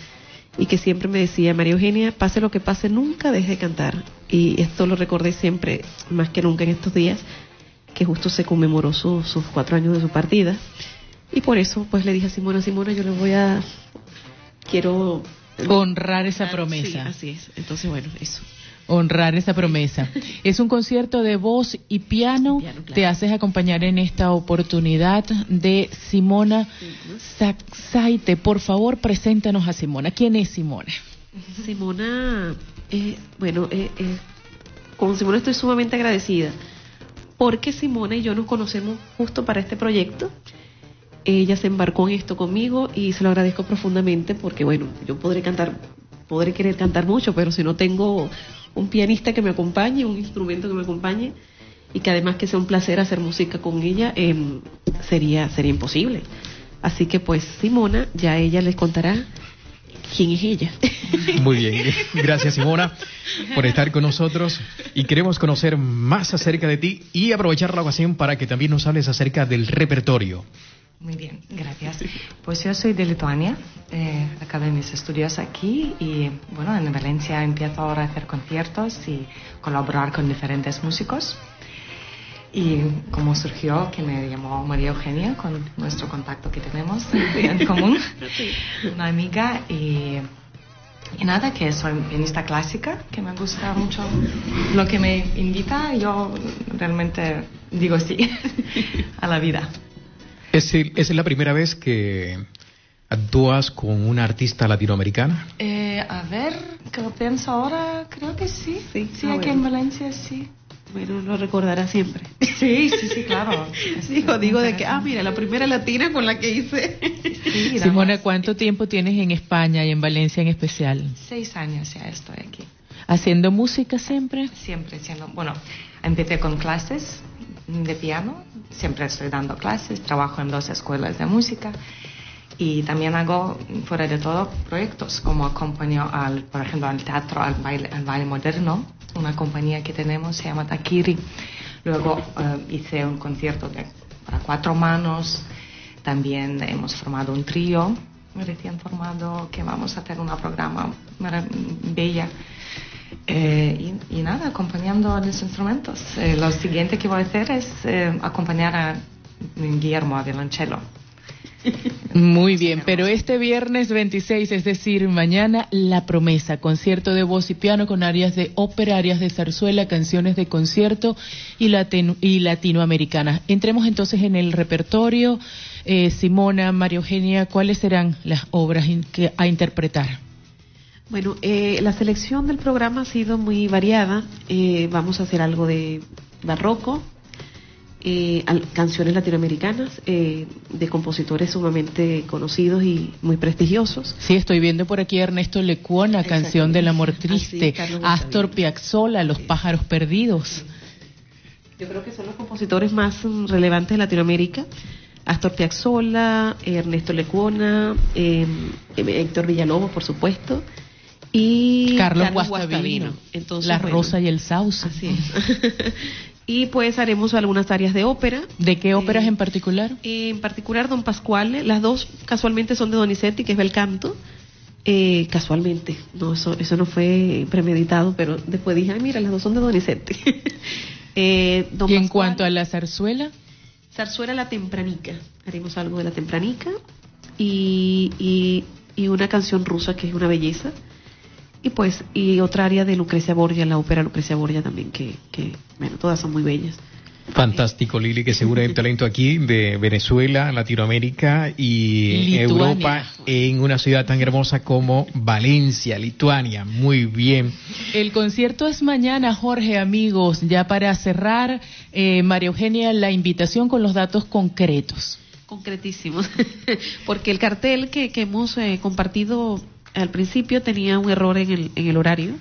y que siempre me decía, María Eugenia, pase lo que pase, nunca deje de cantar. Y esto lo recordé siempre, más que nunca en estos días, que justo se conmemoró sus cuatro años de su partida. Y por eso, pues le dije a Simona, Simona, yo le voy a, quiero honrar esa promesa. así es. Entonces, bueno, eso. Honrar esa promesa. Es un concierto de voz y piano. Te haces acompañar en esta oportunidad de Simona Saxaite. Por favor, preséntanos a Simona. ¿Quién es Simona? Simona, eh, bueno, eh, eh, con Simona estoy sumamente agradecida porque Simona y yo nos conocemos justo para este proyecto ella se embarcó en esto conmigo y se lo agradezco profundamente porque, bueno, yo podré cantar, podré querer cantar mucho, pero si no tengo un pianista que me acompañe, un instrumento que me acompañe y que además que sea un placer hacer música con ella, em, sería, sería imposible. Así que pues Simona, ya ella les contará quién es ella. Muy bien, gracias Simona por estar con nosotros y queremos conocer más acerca de ti y aprovechar la ocasión para que también nos hables acerca del repertorio. Muy bien, gracias. Pues yo soy de Lituania, eh, acabé mis estudios aquí y bueno, en Valencia empiezo ahora a hacer conciertos y colaborar con diferentes músicos. Y como surgió que me llamó María Eugenia con nuestro contacto que tenemos en común, una amiga y, y nada, que soy pianista clásica, que me gusta mucho lo que me invita, yo realmente digo sí a la vida. ¿Es, ¿Es la primera vez que actúas con una artista latinoamericana? Eh, a ver, que lo pienso ahora, creo que sí. Sí, sí aquí en Valencia sí. Bueno, lo recordará siempre. Sí, sí, sí, claro. digo, digo de que, ah, mira, la primera latina con la que hice. Sí, Simona, ¿cuánto tiempo tienes en España y en Valencia en especial? Seis años ya estoy aquí. ¿Haciendo música siempre? Siempre, siendo, bueno, empecé con clases de piano, siempre estoy dando clases, trabajo en dos escuelas de música y también hago, fuera de todo, proyectos como acompaño, al, por ejemplo, al teatro, al baile, moderno, una compañía que tenemos se llama Takiri. Luego eh, hice un concierto para cuatro manos, también hemos formado un trío recién formado que vamos a hacer un programa bella. Eh, y, y nada, acompañando a los instrumentos. Eh, lo siguiente que voy a hacer es eh, acompañar a Guillermo a violonchelo. Muy bien, pero este viernes 26, es decir, mañana, La Promesa, concierto de voz y piano con áreas de ópera, áreas de zarzuela, canciones de concierto y, latino- y latinoamericanas. Entremos entonces en el repertorio. Eh, Simona, María Eugenia, ¿cuáles serán las obras que, a interpretar? Bueno, eh, la selección del programa ha sido muy variada. Eh, vamos a hacer algo de barroco, eh, al- canciones latinoamericanas eh, de compositores sumamente conocidos y muy prestigiosos. Sí, estoy viendo por aquí a Ernesto Lecuona, Canción del Amor Triste, Astor Piazzolla, Los Pájaros Perdidos. Yo creo que son los compositores más mm, relevantes de Latinoamérica. Astor Piazzolla, Ernesto Lecuona, eh, Héctor Villalobos, por supuesto, y Carlos Guastavino, Entonces, La bueno, Rosa y el Sauce. Así es. y pues haremos algunas áreas de ópera. ¿De qué óperas en particular? En particular Don Pascuale, las dos casualmente son de Donizetti, que es bel canto. Eh, casualmente, no, eso, eso no fue premeditado, pero después dije, ay, mira, las dos son de Donizetti. eh, Don y en cuanto a la zarzuela, Zarzuela La Tempranica, haremos algo de La Tempranica y, y, y una canción rusa que es una belleza. Y pues, y otra área de Lucrecia Borgia, la ópera Lucrecia Borgia también, que, que bueno, todas son muy bellas. Fantástico, Lili, que seguro hay talento aquí de Venezuela, Latinoamérica y Lituania. Europa en una ciudad tan hermosa como Valencia, Lituania. Muy bien. el concierto es mañana, Jorge, amigos. Ya para cerrar, eh, María Eugenia, la invitación con los datos concretos. Concretísimos. Porque el cartel que, que hemos eh, compartido al principio tenía un error en el, en el horario.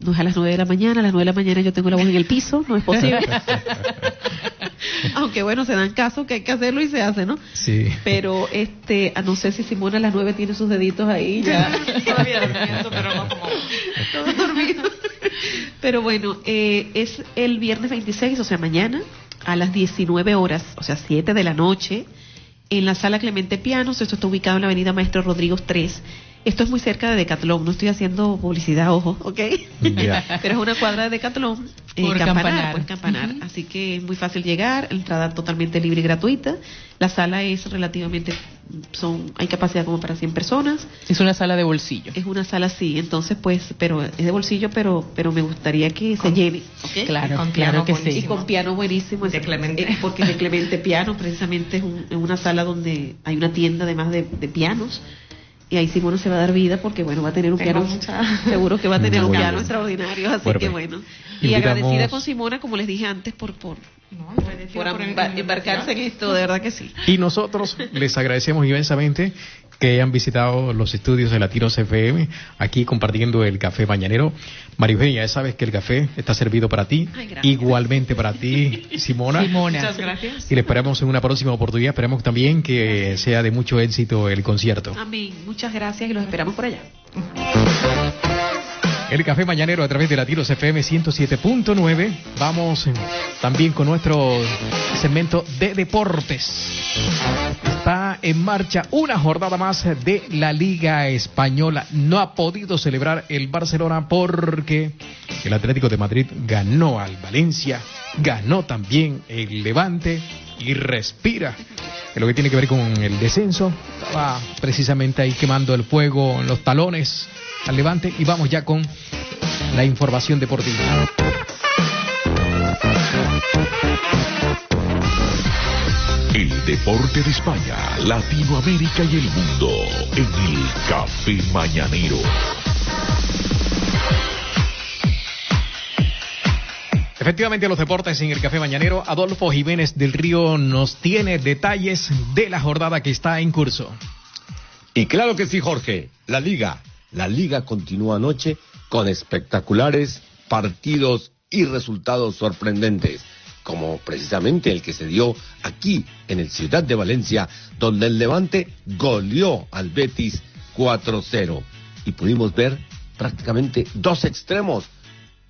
No es a las 9 de la mañana, a las 9 de la mañana yo tengo la voz en el piso, no es posible. Aunque bueno, se dan caso que hay que hacerlo y se hace, ¿no? Sí. Pero este, a no sé si Simona a las 9 tiene sus deditos ahí ya. Todavía durmiendo, pero no como todo dormido. Pero bueno, eh, es el viernes 26, o sea, mañana, a las 19 horas, o sea, 7 de la noche, en la sala Clemente Pianos. Esto está ubicado en la avenida Maestro Rodríguez 3. Esto es muy cerca de Decathlon, no estoy haciendo publicidad, ojo, ¿ok? Pero es una cuadra de Decathlon. eh, Por Campanar. Por Campanar. Así que es muy fácil llegar, entrada totalmente libre y gratuita. La sala es relativamente, son, hay capacidad como para 100 personas. Es una sala de bolsillo. Es una sala sí, entonces pues, pero es de bolsillo, pero pero me gustaría que se llene, ¿ok? Claro, Con claro piano que sí. Y con piano buenísimo. De Clemente. es porque de Clemente Piano, precisamente es, un- es una sala donde hay una tienda además de, de pianos. Y ahí Simona se va a dar vida porque, bueno, va a tener un Tengo piano, mucha- seguro que va a tener un piano bien. extraordinario, así que bueno. Y invitamos- agradecida con Simona, como les dije antes, por, por, por embar- embarcarse en esto, de verdad que sí. Y nosotros les agradecemos inmensamente que hayan visitado los estudios de Latinos FM, aquí compartiendo el café mañanero. María Eugenia, ya sabes que el café está servido para ti, Ay, gracias. igualmente para ti, Simona. Simona. Muchas gracias. Y le esperamos en una próxima oportunidad. Esperamos también que sea de mucho éxito el concierto. Amén. Muchas gracias y los esperamos por allá. El café mañanero a través de Latinos FM 107.9. Vamos también con nuestro segmento de deportes. Está en marcha una jornada más de la Liga Española. No ha podido celebrar el Barcelona porque el Atlético de Madrid ganó al Valencia, ganó también el Levante y respira. En lo que tiene que ver con el descenso, estaba precisamente ahí quemando el fuego en los talones al Levante y vamos ya con la información deportiva. El deporte de España, Latinoamérica y el mundo en el Café Mañanero. Efectivamente, los deportes en el Café Mañanero, Adolfo Jiménez del Río nos tiene detalles de la jornada que está en curso. Y claro que sí, Jorge. La liga. La liga continúa anoche con espectaculares partidos y resultados sorprendentes, como precisamente el que se dio aquí en el Ciudad de Valencia, donde el Levante goleó al Betis 4-0. Y pudimos ver prácticamente dos extremos.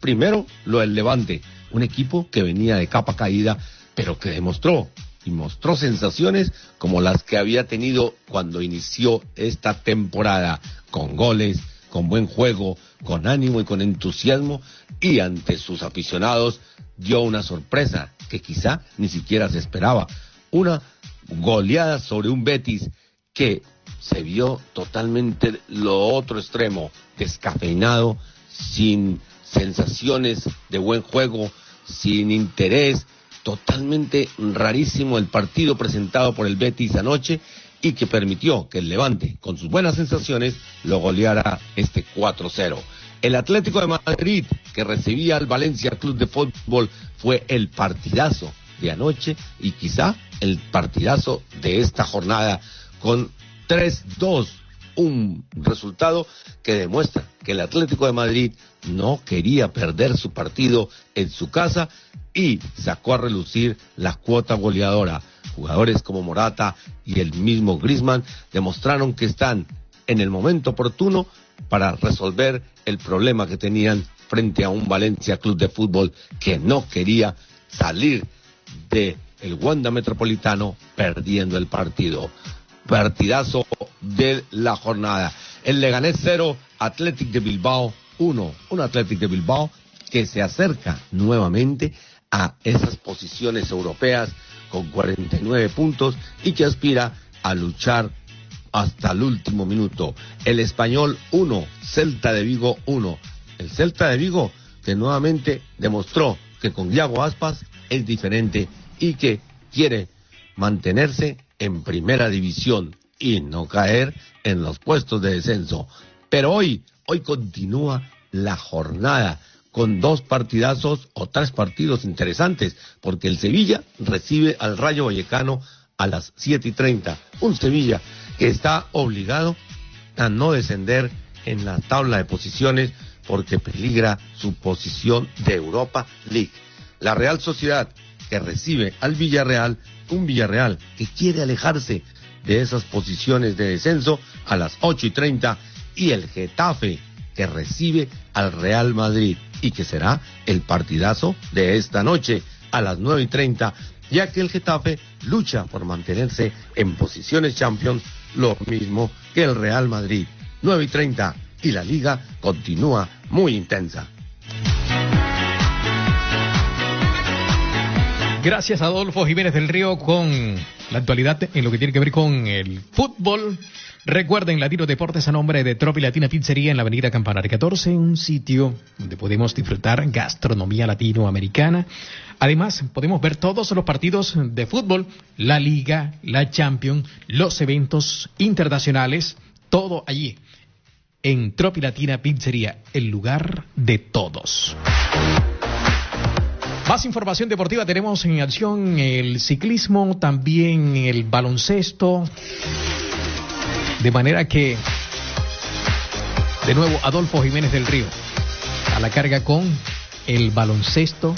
Primero, lo del Levante, un equipo que venía de capa caída, pero que demostró y mostró sensaciones como las que había tenido cuando inició esta temporada, con goles, con buen juego, con ánimo y con entusiasmo, y ante sus aficionados dio una sorpresa que quizá ni siquiera se esperaba, una goleada sobre un Betis que se vio totalmente lo otro extremo, descafeinado, sin sensaciones de buen juego, sin interés, totalmente rarísimo el partido presentado por el Betis anoche y que permitió que el Levante, con sus buenas sensaciones, lo goleara este 4-0. El Atlético de Madrid, que recibía al Valencia Club de Fútbol, fue el partidazo de anoche y quizá el partidazo de esta jornada con 3-2 un resultado que demuestra que el Atlético de Madrid no quería perder su partido en su casa y sacó a relucir la cuota goleadora. Jugadores como Morata y el mismo Grisman demostraron que están en el momento oportuno para resolver el problema que tenían frente a un Valencia Club de Fútbol que no quería salir de el Wanda Metropolitano perdiendo el partido partidazo de la jornada. El Leganés 0, Athletic de Bilbao 1. Un Athletic de Bilbao que se acerca nuevamente a esas posiciones europeas con 49 puntos y que aspira a luchar hasta el último minuto. El Español 1, Celta de Vigo 1. El Celta de Vigo que nuevamente demostró que con Diago Aspas es diferente y que quiere mantenerse en primera división y no caer en los puestos de descenso. Pero hoy, hoy continúa la jornada con dos partidazos o tres partidos interesantes, porque el Sevilla recibe al Rayo Vallecano a las siete y treinta. Un Sevilla que está obligado a no descender en la tabla de posiciones porque peligra su posición de Europa League. La Real Sociedad que recibe al Villarreal un Villarreal que quiere alejarse de esas posiciones de descenso a las ocho y treinta y el Getafe que recibe al Real Madrid y que será el partidazo de esta noche a las nueve y treinta ya que el Getafe lucha por mantenerse en posiciones Champions lo mismo que el Real Madrid. Nueve y treinta y la liga continúa muy intensa. Gracias Adolfo Jiménez del Río con la actualidad en lo que tiene que ver con el fútbol. Recuerden Latino Deportes a nombre de Tropi Latina Pizzería en la Avenida Campanario 14, un sitio donde podemos disfrutar gastronomía latinoamericana. Además, podemos ver todos los partidos de fútbol, la Liga, la Champions, los eventos internacionales, todo allí en Tropi Latina Pizzería, el lugar de todos. Más información deportiva tenemos en acción el ciclismo, también el baloncesto. De manera que, de nuevo, Adolfo Jiménez del Río a la carga con el baloncesto.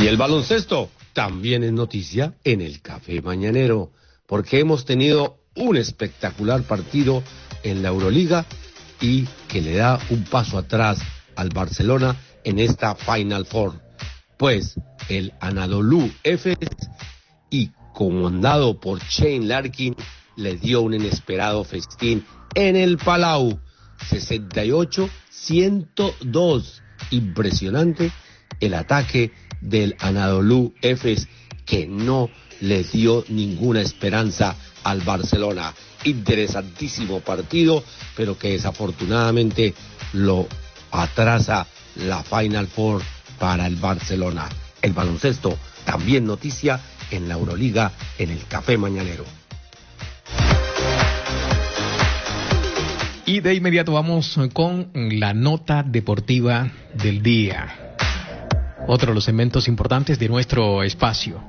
Y el baloncesto también es noticia en el Café Mañanero, porque hemos tenido un espectacular partido en la Euroliga y que le da un paso atrás al Barcelona en esta Final Four. Pues el Anadolu Efes y comandado por Shane Larkin le dio un inesperado festín en el Palau. 68-102. Impresionante el ataque del Anadolu Efes que no le dio ninguna esperanza al Barcelona. Interesantísimo partido, pero que desafortunadamente lo atrasa la Final Four para el Barcelona. El baloncesto, también noticia en la Euroliga en el Café Mañanero. Y de inmediato vamos con la nota deportiva del día. Otro de los elementos importantes de nuestro espacio.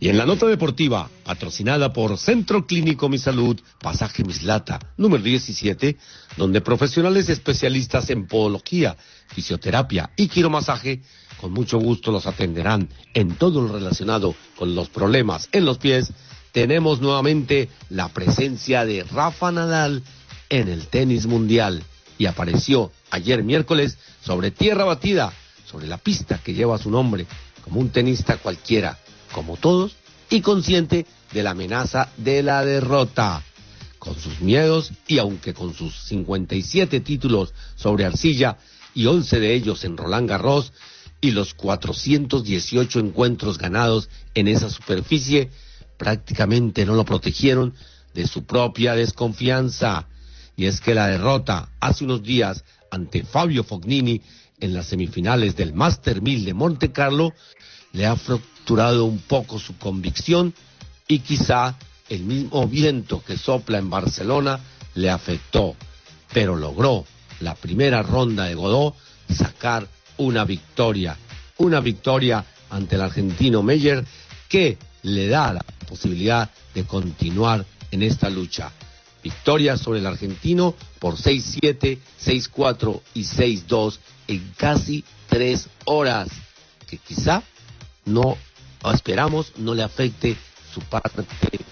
Y en la nota deportiva, patrocinada por Centro Clínico Mi Salud, Pasaje Mislata, número 17, donde profesionales especialistas en podología, fisioterapia y quiromasaje, con mucho gusto los atenderán en todo lo relacionado con los problemas en los pies. Tenemos nuevamente la presencia de Rafa Nadal en el tenis mundial y apareció ayer miércoles sobre tierra batida, sobre la pista que lleva su nombre, como un tenista cualquiera, como todos, y consciente de la amenaza de la derrota. Con sus miedos y aunque con sus 57 títulos sobre arcilla y 11 de ellos en Roland Garros y los 418 encuentros ganados en esa superficie, prácticamente no lo protegieron de su propia desconfianza. Y es que la derrota hace unos días ante Fabio Fognini en las semifinales del Master 1000 de Monte Carlo le ha fracturado un poco su convicción y quizá el mismo viento que sopla en Barcelona le afectó, pero logró la primera ronda de Godó sacar una victoria, una victoria ante el argentino Meyer que le da la posibilidad de continuar en esta lucha. Victoria sobre el argentino por 6-7, 6-4 y 6-2 en casi tres horas, que quizá no esperamos no le afecte su parte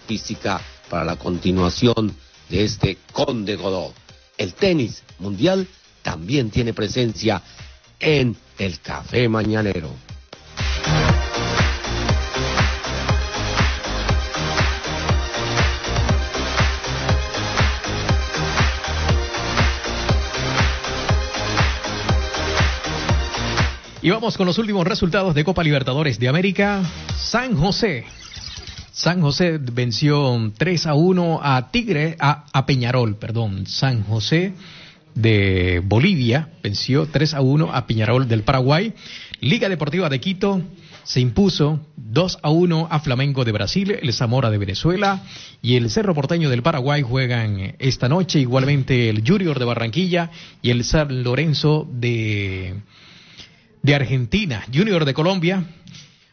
física para la continuación de este Conde Godó. El tenis mundial también tiene presencia en el Café Mañanero. Y vamos con los últimos resultados de Copa Libertadores de América. San José. San José venció 3 a 1 a Tigre, a, a Peñarol, perdón. San José de Bolivia venció 3 a 1 a Peñarol del Paraguay. Liga Deportiva de Quito se impuso 2 a 1 a Flamengo de Brasil, el Zamora de Venezuela y el Cerro Porteño del Paraguay juegan esta noche, igualmente el Junior de Barranquilla y el San Lorenzo de de Argentina, Junior de Colombia,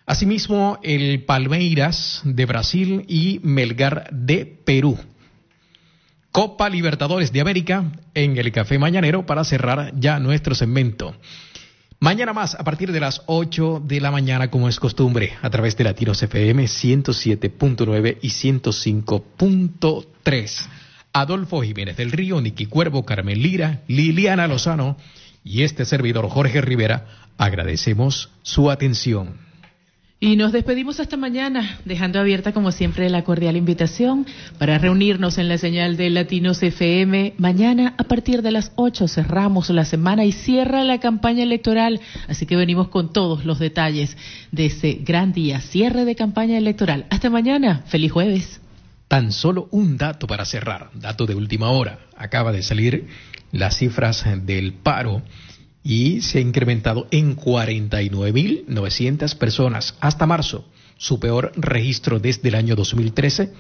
asimismo el Palmeiras de Brasil y Melgar de Perú. Copa Libertadores de América en el Café Mañanero para cerrar ya nuestro segmento. Mañana más, a partir de las 8 de la mañana, como es costumbre, a través de Latinos FM 107.9 y 105.3. Adolfo Jiménez del Río, Nicky Cuervo, Carmen Lira, Liliana Lozano y este servidor Jorge Rivera agradecemos su atención. Y nos despedimos hasta mañana, dejando abierta como siempre la cordial invitación para reunirnos en la señal de Latinos FM. Mañana a partir de las 8 cerramos la semana y cierra la campaña electoral, así que venimos con todos los detalles de ese gran día, cierre de campaña electoral. Hasta mañana, feliz jueves. Tan solo un dato para cerrar, dato de última hora. Acaba de salir las cifras del paro y se ha incrementado en 49.900 personas hasta marzo, su peor registro desde el año 2013,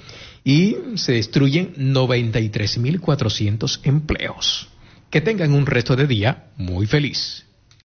y se destruyen 93.400 empleos. Que tengan un resto de día muy feliz.